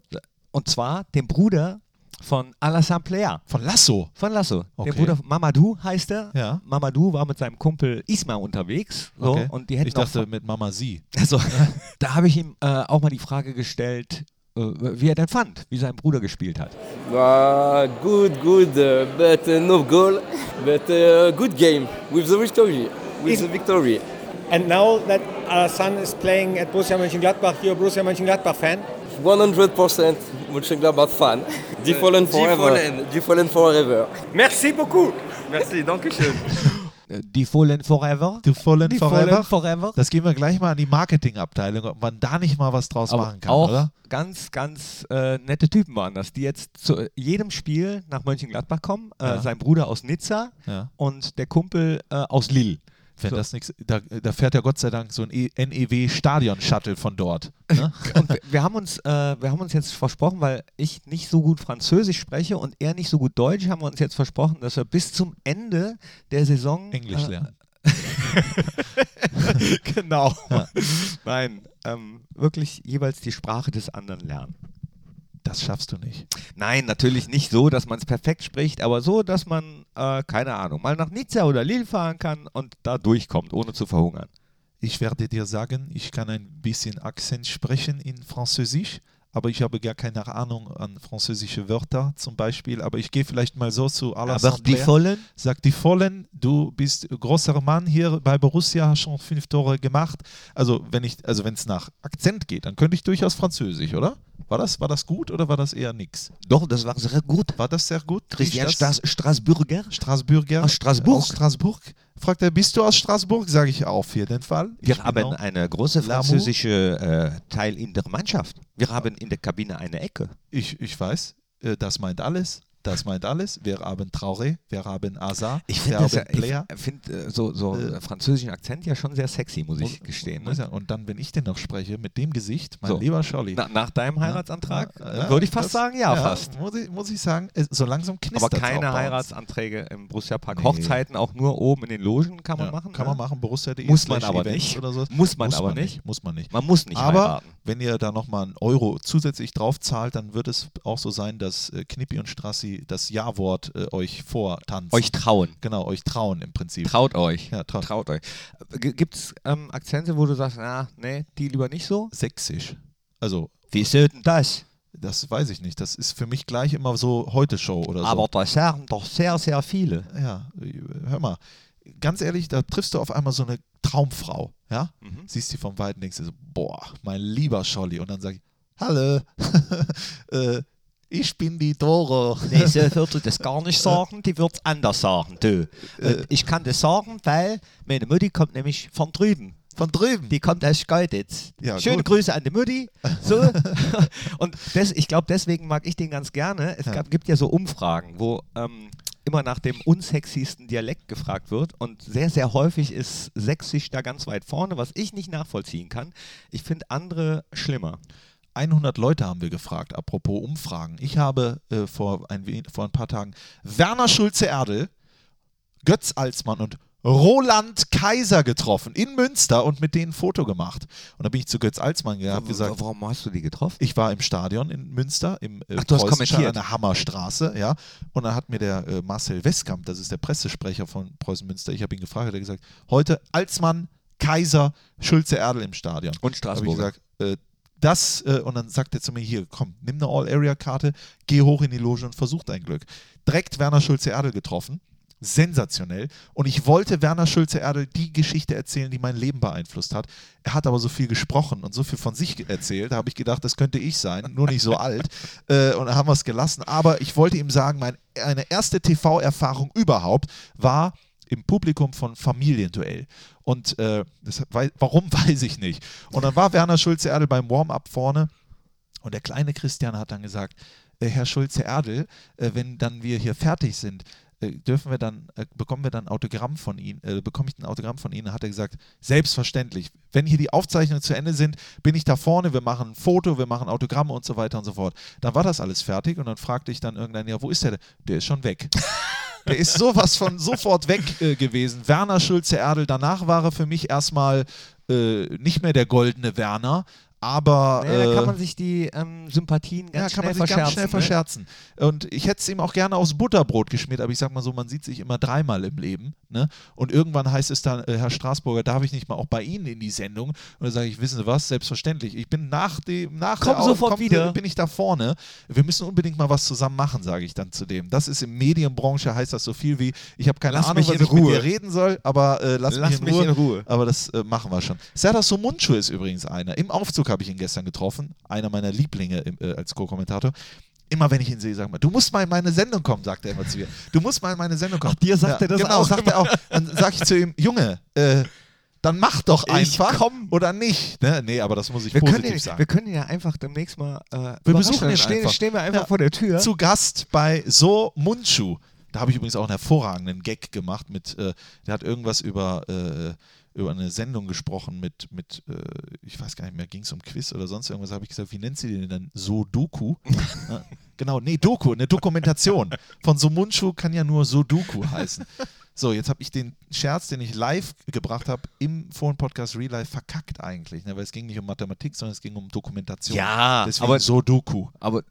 Speaker 2: und zwar den Bruder von Alassane Player.
Speaker 1: von Lasso.
Speaker 2: Von Lasso.
Speaker 1: Okay.
Speaker 2: Der Bruder von Mamadou heißt er.
Speaker 1: Ja.
Speaker 2: Mamadou war mit seinem Kumpel Isma unterwegs. So,
Speaker 1: Okay.
Speaker 2: und die hätten
Speaker 1: ich dachte
Speaker 2: auch,
Speaker 1: mit Mama sie.
Speaker 2: also, da habe ich ihm äh, auch mal die Frage gestellt, äh, wie er denn fand, wie sein Bruder gespielt hat.
Speaker 5: Uh, good, good, uh, but uh, no goal. But uh, good game with the victory. With the victory.
Speaker 8: And now that Alassane is playing at Borussia Mönchengladbach, you're a Borussia Mönchengladbach fan.
Speaker 5: 100% Mönchengladbach fan. Die Fallen forever. Die Fallen forever.
Speaker 8: Merci beaucoup.
Speaker 5: Merci, danke schön.
Speaker 2: Äh, Die Fallen Forever.
Speaker 1: Du Fallen
Speaker 2: Die
Speaker 1: Forever.
Speaker 2: Fallen Forever.
Speaker 1: Das gehen wir gleich mal an die Marketingabteilung, ob man da nicht mal was draus
Speaker 2: Aber
Speaker 1: machen kann,
Speaker 2: auch
Speaker 1: oder?
Speaker 2: ganz, ganz äh, nette Typen waren das, die jetzt zu äh, jedem Spiel nach Mönchengladbach kommen. Äh,
Speaker 1: Ja.
Speaker 2: Sein Bruder aus Nizza
Speaker 1: Ja.
Speaker 2: und der Kumpel äh, aus Lille.
Speaker 1: Wenn
Speaker 2: So.
Speaker 1: das nichts, da, da fährt ja Gott sei Dank so ein E- NEW-Stadion-Shuttle von dort. Ne?
Speaker 2: Und wir, wir, haben uns, äh, wir haben uns jetzt versprochen, weil ich nicht so gut Französisch spreche und er nicht so gut Deutsch, haben wir uns jetzt versprochen, dass wir bis zum Ende der Saison
Speaker 1: Englisch
Speaker 2: äh,
Speaker 1: lernen.
Speaker 2: genau. Nein, ähm, wirklich jeweils die Sprache des anderen lernen.
Speaker 1: Das schaffst du nicht.
Speaker 2: Nein, natürlich nicht so, dass man es perfekt spricht, aber so, dass man, äh, keine Ahnung, mal nach Nizza oder Lille fahren kann und da durchkommt, ohne zu verhungern.
Speaker 1: Ich werde dir sagen, ich kann ein bisschen Akzent sprechen in Französisch, aber ich habe gar keine Ahnung an französische Wörter zum Beispiel. Aber ich gehe vielleicht mal so zu Alassane
Speaker 2: Aber die. Vollen,
Speaker 1: Sagt die Vollen, du bist großer Mann hier bei Borussia, hast schon fünf Tore gemacht. Also wenn ich, also wenn es nach Akzent geht, dann könnte ich durchaus Französisch, oder? War das, war das gut oder war das eher nix?
Speaker 2: doch, das war sehr gut.
Speaker 1: War das sehr gut?
Speaker 2: Christian Straßburger.
Speaker 1: Straßburger.
Speaker 2: Straßburg.
Speaker 1: Straßburg. Fragt er, bist du aus Straßburg? Sage ich auf jeden Fall. Ich
Speaker 2: Wir haben
Speaker 1: auch-
Speaker 2: eine große französische äh, Teil in der Mannschaft. Wir haben in der Kabine eine Ecke.
Speaker 1: Ich, ich weiß, äh, das meint alles. Das meint alles. Wir haben Traoré, wir haben Azar,
Speaker 2: Ich
Speaker 1: wir
Speaker 2: finde
Speaker 1: haben
Speaker 2: ja,
Speaker 1: Player.
Speaker 2: ich find, äh, so, so
Speaker 1: Äh,
Speaker 2: französischen Akzent ja schon sehr sexy, muss ich gestehen.
Speaker 1: Muss
Speaker 2: Ne?
Speaker 1: ja- Und dann, wenn ich den noch spreche, mit dem Gesicht, mein
Speaker 2: So.
Speaker 1: lieber Scholli.
Speaker 2: Na, nach deinem Heiratsantrag
Speaker 1: Ja, ja,
Speaker 2: würde ich fast
Speaker 1: das-
Speaker 2: sagen, ja, fast.
Speaker 1: Muss ich, muss ich sagen, es- so langsam
Speaker 2: Aber
Speaker 1: knistert
Speaker 2: keine Heiratsanträge im Borussia Park.
Speaker 1: Nee.
Speaker 2: Hochzeiten auch nur oben in den Logen kann man
Speaker 1: ja,
Speaker 2: machen.
Speaker 1: Kann
Speaker 2: ne?
Speaker 1: man machen, Borussia.de.
Speaker 2: Muss man aber nicht.
Speaker 1: Oder so.
Speaker 2: Muss man aber
Speaker 1: nicht.
Speaker 2: nicht.
Speaker 1: Muss man nicht.
Speaker 2: Man muss nicht
Speaker 1: aber
Speaker 2: heiraten.
Speaker 1: wenn ihr da nochmal einen Euro zusätzlich drauf zahlt, dann wird es auch so sein, dass äh, Knippi und Strassi das Ja-Wort äh, euch vortanzen.
Speaker 2: Euch trauen.
Speaker 1: Genau, euch trauen im Prinzip.
Speaker 2: Traut euch.
Speaker 1: Ja, traut.
Speaker 2: Traut euch. Gibt es ähm, Akzente, wo du sagst, na, nee, die lieber nicht so?
Speaker 1: Sächsisch. Also,
Speaker 2: Wie ist denn das?
Speaker 1: das weiß ich nicht. Das ist für mich gleich immer so Heute-Show oder so.
Speaker 2: Aber das sagen doch sehr, sehr viele.
Speaker 1: ja, hör mal, ganz ehrlich, da triffst du auf einmal so eine Traumfrau, ja?
Speaker 2: Mhm.
Speaker 1: Siehst die vom Weiten, denkst du so, boah, mein lieber Scholli. Und dann sag ich, hallo, äh, ich bin die Doro.
Speaker 2: Nee, so würde das gar nicht sagen, die wird anders sagen, du. Und ich kann das sagen, weil meine Mutti kommt nämlich von drüben.
Speaker 1: Von drüben.
Speaker 2: Die kommt aus Schkeuditz.
Speaker 1: Ja,
Speaker 2: Schöne
Speaker 1: gut.
Speaker 2: Grüße an die Mutti. So. Und das, ich glaube, deswegen mag ich den ganz gerne. Es gab, gibt ja so Umfragen, wo ähm, immer nach dem unsexiesten Dialekt gefragt wird. Und sehr, sehr häufig ist Sächsisch da ganz weit vorne, was ich nicht nachvollziehen kann. Ich finde andere schlimmer.
Speaker 1: 100 Leute haben wir gefragt, apropos Umfragen. Ich habe äh, vor, ein, vor ein paar Tagen Werner Schulze-Erdel, Götz Alsmann und Roland Kaiser getroffen in Münster und mit denen ein Foto gemacht. Und da bin ich zu Götz Alsmann gegangen und habe gesagt,
Speaker 2: Warum hast du die getroffen?
Speaker 1: ich war im Stadion in Münster, im äh,
Speaker 2: Ach, du hast
Speaker 1: Preußenstadion
Speaker 2: kommentiert.
Speaker 1: an der Hammerstraße, ja. Und dann hat mir der äh, Marcel Westkamp, das ist der Pressesprecher von Preußen Münster, ich habe ihn gefragt, hat er gesagt, heute Alsmann, Kaiser, Schulze Erdel im Stadion.
Speaker 2: Und
Speaker 1: Habe ich
Speaker 2: Straßburger.
Speaker 1: gesagt, äh, das, äh, und dann sagt er zu mir, hier, komm, nimm eine All-Area-Karte, geh hoch in die Loge und versuch dein Glück. Direkt Werner Schulze-Erdel getroffen. Sensationell. Und ich wollte Werner Schulze-Erdel die Geschichte erzählen, die mein Leben beeinflusst hat. Er hat aber so viel gesprochen und so viel von sich erzählt, da habe ich gedacht, das könnte ich sein, nur nicht so alt. Äh, und dann haben wir es gelassen. Aber ich wollte ihm sagen, meine eine erste TV-Erfahrung überhaupt war im Publikum von Familienduell. Und äh, das, warum weiß ich nicht. Und dann war Werner Schulze-Erdel beim Warm-up vorne und der kleine Christian hat dann gesagt, äh, Herr Schulze-Erdel, äh, wenn dann wir hier fertig sind, äh, dürfen wir dann, bekommen wir dann Autogramm von Ihnen, äh, bekomme ich ein Autogramm von Ihnen? Hat er gesagt, selbstverständlich. Wenn hier die Aufzeichnungen zu Ende sind, bin ich da vorne, wir machen ein Foto, wir machen Autogramme und so weiter und so fort. Dann war das alles fertig und dann fragte ich dann irgendwann, ja, wo ist der? Der ist schon weg. Der ist sowas von sofort weg äh, gewesen. Werner Schulze-Erdel, danach war er für mich erstmal äh, nicht mehr der goldene Werner, aber.
Speaker 2: Naja, da
Speaker 1: äh,
Speaker 2: kann man sich die ähm, Sympathien ganz
Speaker 1: ja, kann
Speaker 2: schnell
Speaker 1: man sich ganz schnell
Speaker 2: ne?
Speaker 1: verscherzen. Und ich hätte es ihm auch gerne aufs Butterbrot geschmiert, aber ich sag mal so, man sieht sich immer dreimal im Leben. Ne? Und irgendwann heißt es dann, äh, Herr Straßburger, darf ich nicht mal auch bei Ihnen in die Sendung? Und dann sage ich, wissen Sie was, selbstverständlich. Ich bin nach dem, nach
Speaker 2: Komm
Speaker 1: der
Speaker 2: sofort
Speaker 1: kommt,
Speaker 2: wieder.
Speaker 1: äh, bin ich da vorne. Wir müssen unbedingt mal was zusammen machen, sage ich dann zu dem. Das ist im Medienbranche, heißt das so viel wie, ich habe keine
Speaker 2: Lass
Speaker 1: Ahnung, was ich mit dir reden soll, aber äh, lass,
Speaker 2: Lass
Speaker 1: mich, in,
Speaker 2: mich
Speaker 1: Ruhe.
Speaker 2: in Ruhe.
Speaker 1: Aber das äh, machen wir schon. Serdar Somuncu ist übrigens einer. Im Aufzug habe ich ihn gestern getroffen. Einer meiner Lieblinge im, äh, als Co-Kommentator. Immer wenn ich ihn sehe, sag mal, du musst mal in meine Sendung kommen, sagt er immer zu mir. Du musst mal in meine Sendung kommen.
Speaker 2: Ach, dir sagt er das
Speaker 1: genau,
Speaker 2: auch
Speaker 1: sagt er auch. Dann sage ich zu ihm, Junge, äh, dann mach doch einfach
Speaker 2: komm.
Speaker 1: oder nicht. Ne? Nee, aber das muss ich
Speaker 2: Wir können,
Speaker 1: positiv
Speaker 2: ihn,
Speaker 1: sagen.
Speaker 2: wir können ihn ja einfach demnächst mal äh,
Speaker 1: Wir besuchen ihn
Speaker 2: stehen,
Speaker 1: einfach.
Speaker 2: stehen wir einfach
Speaker 1: Ja.
Speaker 2: vor der Tür.
Speaker 1: zu Gast bei So Munchu. Da habe ich übrigens auch einen hervorragenden Gag gemacht mit, äh, der hat irgendwas über, äh, über eine Sendung gesprochen mit, mit äh, ich weiß gar nicht mehr, ging es um Quiz oder sonst irgendwas, habe ich gesagt, wie nennt sie den denn? So Doku? ja, genau, nee, Doku, eine Dokumentation. Von So Munchu kann ja nur So Doku heißen. So, jetzt habe ich den Scherz, den ich live gebracht habe, im Phone-Podcast Real Life verkackt eigentlich, ne? weil es ging nicht um Mathematik, sondern es ging um Dokumentation.
Speaker 2: Ja,
Speaker 1: Deswegen
Speaker 2: aber-
Speaker 1: so Doku.
Speaker 2: Aber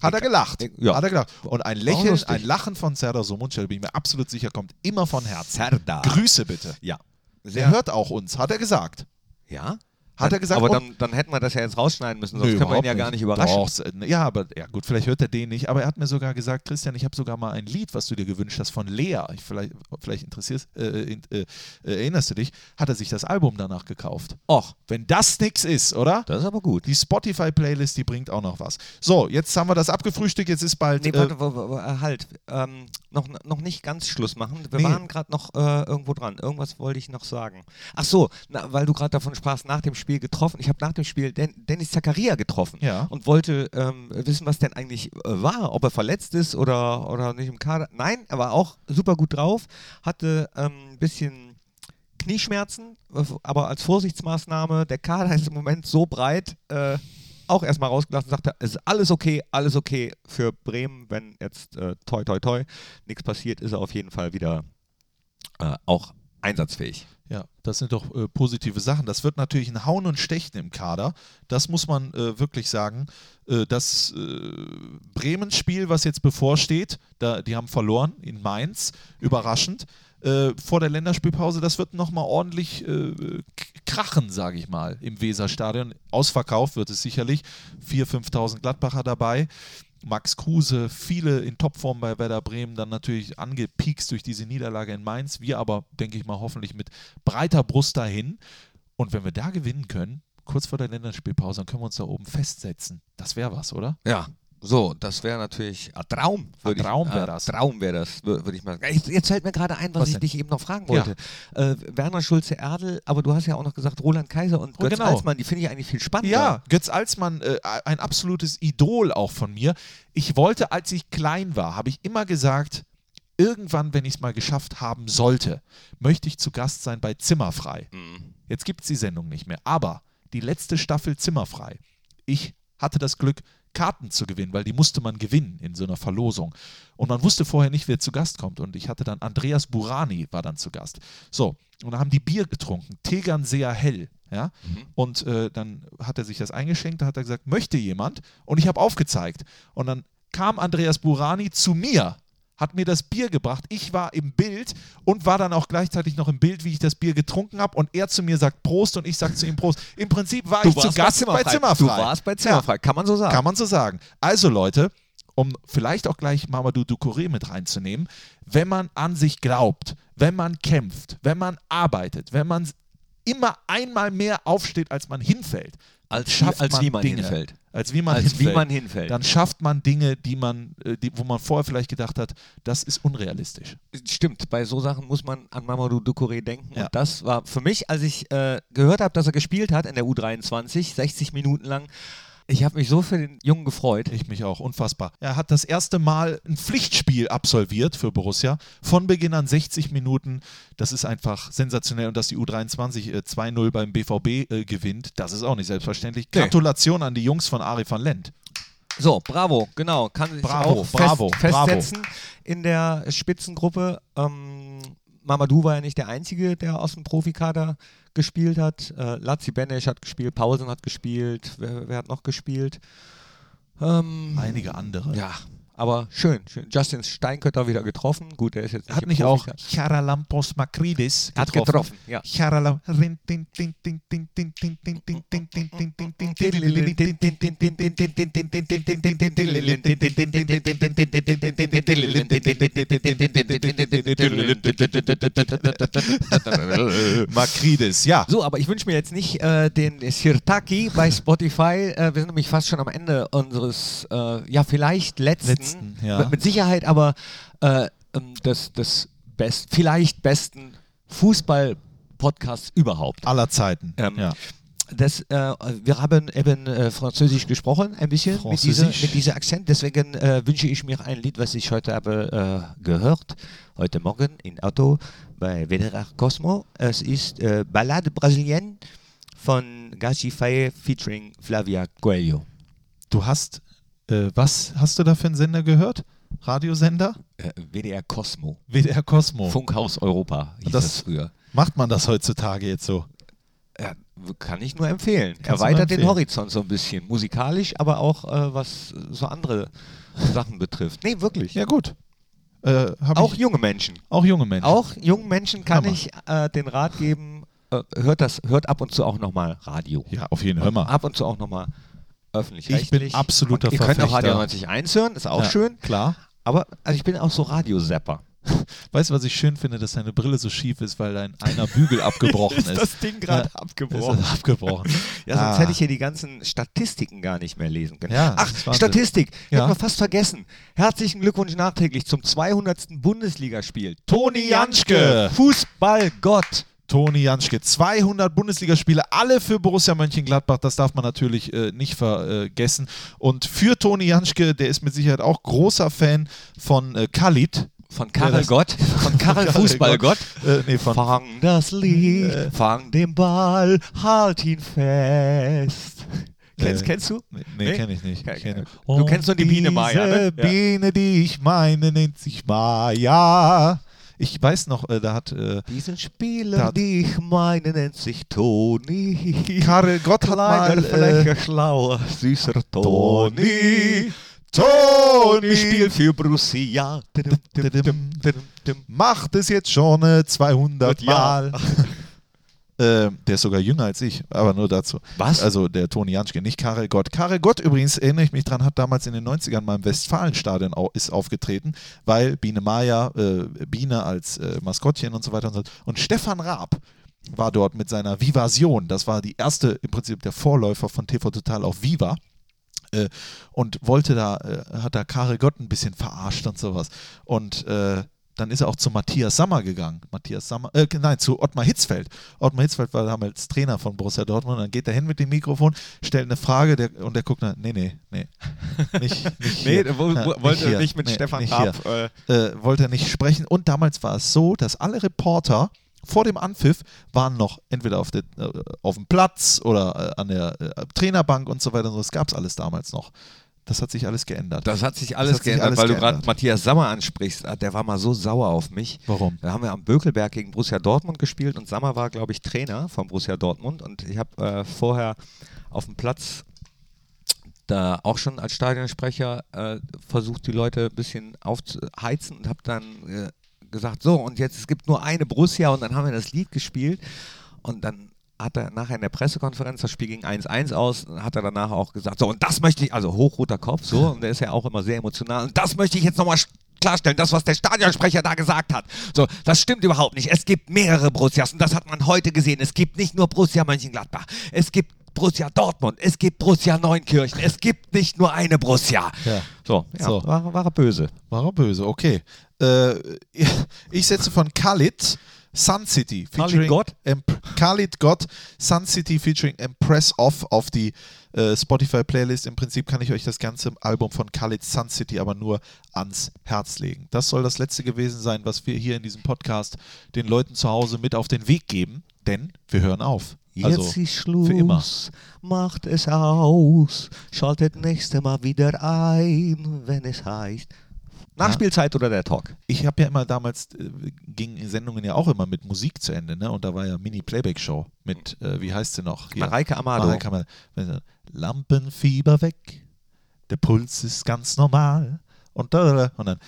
Speaker 1: Hat er gelacht.
Speaker 2: Ja.
Speaker 1: Hat er gelacht. Und ein Lächeln, ein Lachen von Serdar Somuncu, da bin ich mir absolut sicher, kommt immer von Herzen.
Speaker 2: Serdar.
Speaker 1: Grüße bitte.
Speaker 2: Ja.
Speaker 1: Der hört auch uns, hat er gesagt.
Speaker 2: Ja?
Speaker 1: Hat er gesagt,
Speaker 2: aber dann, dann hätten wir das ja jetzt rausschneiden müssen, sonst
Speaker 1: Nö,
Speaker 2: können wir ihn ja gar nicht überraschen.
Speaker 1: Doch, ja, aber ja gut, vielleicht hört er den nicht, aber er hat mir sogar gesagt, Christian, ich habe sogar mal ein Lied, was du dir gewünscht hast von Lea. Ich, vielleicht vielleicht interessierst, äh, äh, äh, erinnerst du dich? Hat er sich das Album danach gekauft?
Speaker 2: Och,
Speaker 1: Wenn das nix ist, oder?
Speaker 2: das ist aber gut.
Speaker 1: Die Spotify-Playlist, die bringt auch noch was. So, jetzt haben wir das abgefrühstückt, jetzt ist bald.
Speaker 2: Nee,
Speaker 1: äh,
Speaker 2: warte, w- w- halt. Ähm, noch, noch nicht ganz Schluss machen. Wir
Speaker 1: Nee.
Speaker 2: waren gerade noch äh, irgendwo dran. Irgendwas wollte ich noch sagen. Ach so, na, weil du gerade davon sprachst, nach dem Spiel getroffen. Ich habe nach dem Spiel Den Dennis Zakaria getroffen
Speaker 1: Ja.
Speaker 2: und wollte ähm, wissen, was denn eigentlich äh, war. Ob er verletzt ist oder, oder nicht im Kader. Nein, er war auch super gut drauf. Hatte ähm, ein bisschen Knieschmerzen, äh, aber als Vorsichtsmaßnahme, der Kader ist im Moment so breit, äh, auch erstmal rausgelassen, sagte, es ist alles okay, alles okay für Bremen, wenn jetzt äh, toi toi toi nichts passiert, ist er auf jeden Fall wieder äh, auch einsatzfähig.
Speaker 1: Ja, das sind doch äh, positive Sachen. Das wird natürlich ein Hauen und Stechen im Kader. Das muss man äh, wirklich sagen. Äh, das äh, Bremen-Spiel, was jetzt bevorsteht, da, die haben verloren in Mainz, überraschend. Äh, vor der Länderspielpause, das wird nochmal ordentlich äh, krachen, sage ich mal, im Weserstadion. Ausverkauft wird es sicherlich. 4.000, 5.000 Gladbacher dabei. Max Kruse, viele in Topform bei Werder Bremen, dann natürlich angepiekst durch diese Niederlage in Mainz. Wir aber, denke ich mal, hoffentlich mit breiter Brust dahin. Und wenn wir da gewinnen können, kurz vor der Länderspielpause, dann können wir uns da oben festsetzen. Das wäre was, oder?
Speaker 2: Ja, so, das wäre natürlich ein Traum. ich-
Speaker 1: Traum
Speaker 2: äh,
Speaker 1: das.
Speaker 2: Traum wäre das, wür- würde ich mal sagen. Jetzt, fällt mir gerade ein, was,
Speaker 1: Was
Speaker 2: ich
Speaker 1: denn?
Speaker 2: dich eben noch fragen wollte. Äh, Werner Schulze-Erdel, aber du hast ja auch noch gesagt Roland Kaiser und
Speaker 1: Oh,
Speaker 2: Götz
Speaker 1: genau.
Speaker 2: Alsmann, die finde ich eigentlich viel spannender.
Speaker 1: Ja, Götz Alsmann, äh, ein absolutes Idol auch von mir. Ich wollte, als ich klein war, habe ich immer gesagt, irgendwann, wenn ich es mal geschafft haben sollte, möchte ich zu Gast sein bei Zimmerfrei. Jetzt gibt es die Sendung nicht mehr, aber die letzte Staffel Zimmerfrei. Ich hatte das Glück, Karten zu gewinnen, weil die musste man gewinnen in so einer Verlosung. Und man wusste vorher nicht, wer zu Gast kommt. Und ich hatte dann Andreas Burani war dann zu Gast. So, und dann haben die Bier getrunken, Tegern sehr hell. Ja? Und äh, dann hat er sich das eingeschenkt, da hat er gesagt, möchte jemand? Und ich habe aufgezeigt. Und dann kam Andreas Burani zu mir, hat mir das Bier gebracht. Ich war im Bild und war dann auch gleichzeitig noch im Bild, wie ich das Bier getrunken habe. Und er zu mir sagt Prost und ich sage zu ihm Prost. Im Prinzip war
Speaker 2: Du
Speaker 1: ich zu Gast bei Zimmerfrei.
Speaker 2: Du warst bei Zimmerfrei, kann man so sagen.
Speaker 1: Kann man so sagen. Also Leute, um vielleicht auch gleich Mamadou Ducouré mit reinzunehmen, wenn man an sich glaubt, wenn man kämpft, wenn man arbeitet, wenn man immer einmal mehr aufsteht, als man hinfällt,
Speaker 2: Als wie-
Speaker 1: schafft
Speaker 2: als
Speaker 1: man
Speaker 2: wie man
Speaker 1: Dinge.
Speaker 2: hinfällt.
Speaker 1: Als wie man
Speaker 2: Als wie
Speaker 1: hinfällt.
Speaker 2: man hinfällt.
Speaker 1: Dann schafft man Dinge, die man, äh, die, wo man vorher vielleicht gedacht hat, das ist unrealistisch.
Speaker 2: Stimmt, bei so Sachen muss man an Mamadou Ducouré denken.
Speaker 1: Ja.
Speaker 2: Und das war für mich, als ich äh, gehört habe, dass er gespielt hat in der U23, 60 Minuten lang, ich habe mich so für den Jungen gefreut.
Speaker 1: Ich mich auch, unfassbar. Er hat das erste Mal ein Pflichtspiel absolviert für Borussia. Von Beginn an 60 Minuten. Das ist einfach sensationell. Und dass die U23 äh, 2-0 beim BVB äh, gewinnt, das ist auch nicht selbstverständlich.
Speaker 2: Nee.
Speaker 1: Gratulation an die Jungs von Ari van Lent.
Speaker 2: So, bravo, genau. Kann
Speaker 1: Bravo,
Speaker 2: auch
Speaker 1: bravo,
Speaker 2: fest,
Speaker 1: bravo.
Speaker 2: festsetzen in der Spitzengruppe. Ähm, Mamadou war ja nicht der Einzige, der aus dem Profikader gespielt hat. Äh, Lazzi Benesch hat gespielt, Paulsen hat gespielt. Wer, wer hat noch gespielt? Ähm,
Speaker 1: Einige andere.
Speaker 2: ja, aber schön, schön. Justin Steinkötter wieder getroffen. Gut, der ist jetzt nicht
Speaker 1: Hat nicht auch. Charalampos Makridis
Speaker 2: Hat getroffen, ja.
Speaker 1: Charalam- Makridis, ja.
Speaker 2: So, aber ich wünsche mir jetzt nicht äh, den Sirtaki bei Spotify. Äh, wir sind nämlich fast schon am Ende unseres, äh, ja, vielleicht letzten,
Speaker 1: Letzten, ja.
Speaker 2: mit, Sicherheit aber äh, ähm, des, des best, vielleicht besten Fußball-Podcasts überhaupt.
Speaker 1: Aller Zeiten.
Speaker 2: Ähm,
Speaker 1: ja.
Speaker 2: Das, äh, wir haben eben äh, Französisch gesprochen, ein bisschen mit, dieser, mit diesem Akzent. Deswegen äh, wünsche ich mir ein Lied, was ich heute habe äh, gehört, heute Morgen im Auto bei WDR Cosmo. Es ist äh, Ballade Brasilienne von Gachi Faye featuring Flavia Coelho.
Speaker 1: Du hast, äh, was hast du da für einen Sender gehört? Radiosender?
Speaker 2: Äh, WDR Cosmo.
Speaker 1: WDR Cosmo.
Speaker 2: Funkhaus Europa hieß
Speaker 1: Das-
Speaker 2: das, früher.
Speaker 1: Macht man das heutzutage jetzt so?
Speaker 2: Ja, kann ich nur empfehlen.
Speaker 1: Kannst
Speaker 2: Erweitert
Speaker 1: nur
Speaker 2: den
Speaker 1: empfehlen.
Speaker 2: Horizont so ein bisschen. Musikalisch, aber auch äh, was so andere Sachen betrifft. Nee, wirklich.
Speaker 1: Ja, gut. Äh,
Speaker 2: Auch
Speaker 1: ich,
Speaker 2: junge Menschen.
Speaker 1: auch junge Menschen.
Speaker 2: Auch jungen Menschen kann
Speaker 1: Hammer.
Speaker 2: ich äh, den Rat geben, äh, hört das, hört ab und zu auch nochmal Radio.
Speaker 1: Ja, auf jeden Fall. Hör mal.
Speaker 2: Ab und zu auch nochmal öffentlich
Speaker 1: Ich bin absoluter
Speaker 2: und Ihr könnt auch. Radio 91 hören, ist auch
Speaker 1: Ja,
Speaker 2: schön.
Speaker 1: Klar.
Speaker 2: Aber also ich bin auch so Radiosapper.
Speaker 1: Weißt du, was ich schön finde, dass deine Brille so schief ist, weil dein einer Bügel abgebrochen ist.
Speaker 2: Ding
Speaker 1: Ja,
Speaker 2: abgebrochen?
Speaker 1: Ist das abgebrochen.
Speaker 2: Ja, sonst
Speaker 1: Ah.
Speaker 2: hätte ich hier die ganzen Statistiken gar nicht mehr lesen können.
Speaker 1: Ja,
Speaker 2: Ach,
Speaker 1: das ist.
Speaker 2: Statistik.
Speaker 1: Ja.
Speaker 2: Hätten wir fast vergessen. Herzlichen Glückwunsch nachträglich zum 200. Bundesligaspiel.
Speaker 1: Toni Janschke.
Speaker 2: Fußballgott.
Speaker 1: Toni Janschke. 200 Bundesligaspiele, alle für Borussia Mönchengladbach. Das darf man natürlich äh, nicht vergessen. Und für Toni Janschke, der ist mit Sicherheit auch großer Fan von äh, Khalid.
Speaker 2: Von Karel Gott. Von Karel Fußballgott.
Speaker 1: Äh, nee,
Speaker 2: Fang das Lied, fang den Ball, halt ihn fest. Kennst,
Speaker 1: Äh,
Speaker 2: kennst du?
Speaker 1: Nee, nee, kenne ich nicht. Ich kenn-.
Speaker 2: Du kennst nur die Biene Maya, ne?
Speaker 1: Biene, die ich meine, nennt sich Maya. Ich weiß noch, äh, da hat äh,
Speaker 2: Diesen Spieler, die ich meine, nennt sich Toni.
Speaker 1: Karel Gott hat mal äh,
Speaker 2: schlauer, süßer Toni.
Speaker 1: Toni,
Speaker 2: Ich spiel für Borussia. Tudum.
Speaker 1: macht es jetzt schon äh, 200
Speaker 2: Ja.
Speaker 1: Äh, der ist sogar jünger als ich, aber nur dazu.
Speaker 2: Was?
Speaker 1: Also der Toni Janschke, nicht Karel Gott. Karel Gott übrigens, erinnere ich mich dran, hat damals in den 90ern mal im Westfalenstadion au ist aufgetreten, weil Biene Maya, äh, Biene als äh, Maskottchen und so weiter und so fort. Und Stefan Raab war dort mit seiner Vivasion. Das war die erste, im Prinzip der Vorläufer von TV Total auf Viva. Äh, und wollte da, äh, hat da Karel Gott ein bisschen verarscht und sowas. Und äh, dann ist er auch zu Matthias Sammer gegangen. Matthias Sammer, äh, nein, zu Ottmar Hitzfeld. Ottmar Hitzfeld war damals Trainer von Borussia Dortmund. Dann geht er hin mit dem Mikrofon, stellt eine Frage der, und der guckt, na, nee, nee, nee. Nicht, nicht
Speaker 2: Nee, wo- wo-
Speaker 1: Ja,
Speaker 2: wollte
Speaker 1: hier.
Speaker 2: nicht mit Stefan
Speaker 1: nicht
Speaker 2: Raab,
Speaker 1: hier. Äh, wollte er nicht sprechen. Und damals war es so, dass alle Reporter vor dem Anpfiff waren noch entweder auf, der, äh, auf dem Platz oder äh, an der äh, Trainerbank und so weiter. Das gab es alles damals noch. Das hat sich alles geändert.
Speaker 2: Das hat sich alles
Speaker 1: hat sich
Speaker 2: geändert,
Speaker 1: alles
Speaker 2: weil du gerade
Speaker 1: geändert.
Speaker 2: Matthias Sammer ansprichst. Ah, Der war mal so sauer auf mich.
Speaker 1: Warum?
Speaker 2: Da haben wir am Bökelberg gegen Borussia Dortmund gespielt und Sammer war, glaube ich, Trainer von Borussia Dortmund. Und ich habe äh, vorher auf dem Platz da auch schon als Stadionsprecher äh, versucht, die Leute ein bisschen aufzuheizen und habe dann äh, gesagt, so und jetzt es gibt nur eine Borussia und dann haben wir das Lied gespielt und dann hat er nachher in der Pressekonferenz, das Spiel ging 1-1 aus, hat er danach auch gesagt, so und das möchte ich, also hochroter Kopf, so, und der ist ja auch immer sehr emotional, und das möchte ich jetzt nochmal klarstellen, das, was der Stadionsprecher da gesagt hat. So, das stimmt überhaupt nicht. Es gibt mehrere Borussias und das hat man heute gesehen. Es gibt nicht nur Borussia Mönchengladbach, es gibt Borussia Dortmund, es gibt Borussia Neunkirchen, es gibt nicht nur eine Borussia.
Speaker 1: Ja.
Speaker 2: So, ja,
Speaker 1: So.
Speaker 2: War, war er böse.
Speaker 1: War er böse, okay. Äh, ich setze von Khalid Sun City featuring
Speaker 2: Gott?
Speaker 1: Imp Khalid Gott Sun City featuring Impress Off auf die äh, Spotify Playlist. Im Prinzip kann ich euch das ganze Album von Khalid Sun City aber nur ans Herz legen. Das soll das letzte gewesen sein, was wir hier in diesem Podcast den Leuten zu Hause mit auf den Weg geben, denn wir hören auf. Also,
Speaker 2: Jetzt ist Schluss,
Speaker 1: für immer.
Speaker 2: macht es aus, schaltet nächste Mal wieder ein, wenn es heißt. Nachspielzeit oder der Talk?
Speaker 1: ich habe ja immer damals, äh, gingen Sendungen ja auch immer mit Musik zu Ende, ne? Und da war ja Mini-Playback-Show mit, äh, wie heißt sie noch? Hier.
Speaker 2: Mareike Amado.
Speaker 1: Mareike Amado. Lampenfieber weg, der Puls ist ganz normal. Und, da, und dann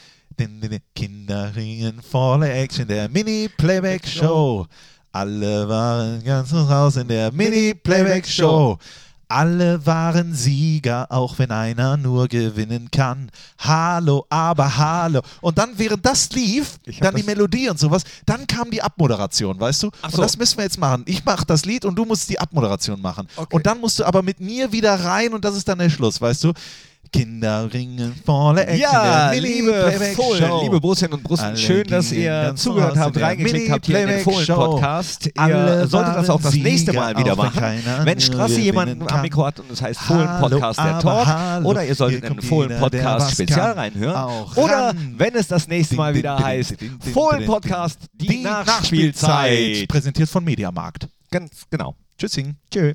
Speaker 1: Kinder ringen volle Action, der Mini-Playback-Show. Alle waren ganz raus in der Mini-Playback-Show. Alle waren Sieger, auch wenn einer nur gewinnen kann. Hallo, aber hallo. Und dann, während das lief, dann die Melodie und sowas, dann kam die Abmoderation, weißt du?
Speaker 2: Ach
Speaker 1: Und
Speaker 2: so.
Speaker 1: das müssen wir jetzt machen. Ich mache das Lied und du musst die Abmoderation machen.
Speaker 2: Okay.
Speaker 1: Und dann musst du aber mit mir wieder rein und das ist dann der Schluss, weißt du? Kinder ringen volle Action.
Speaker 2: Ja, liebe. Fohlen, liebe Brustinnen und Brusten,
Speaker 1: Alle
Speaker 2: schön, dass ihr zugehört habt, reingeklickt habt hier in den. Fohlen-Podcast. Ihr solltet das auch das nächste Mal wieder machen. Wenn Strassi jemanden am. Mikro hat und es heißt Fohlen-Podcast, der Talk.
Speaker 1: hallo.
Speaker 2: Oder ihr solltet in den
Speaker 1: kommt jeder, der
Speaker 2: Fohlen-Podcast
Speaker 1: was
Speaker 2: Spezial
Speaker 1: kann.
Speaker 2: reinhören. Oder
Speaker 1: ran.
Speaker 2: wenn es das nächste Mal wieder heißt Fohlen-Podcast, die,
Speaker 1: Die
Speaker 2: Nachspielzeit.
Speaker 1: Präsentiert von Mediamarkt.
Speaker 2: Ganz genau.
Speaker 1: Tschüssing.
Speaker 2: Tschö.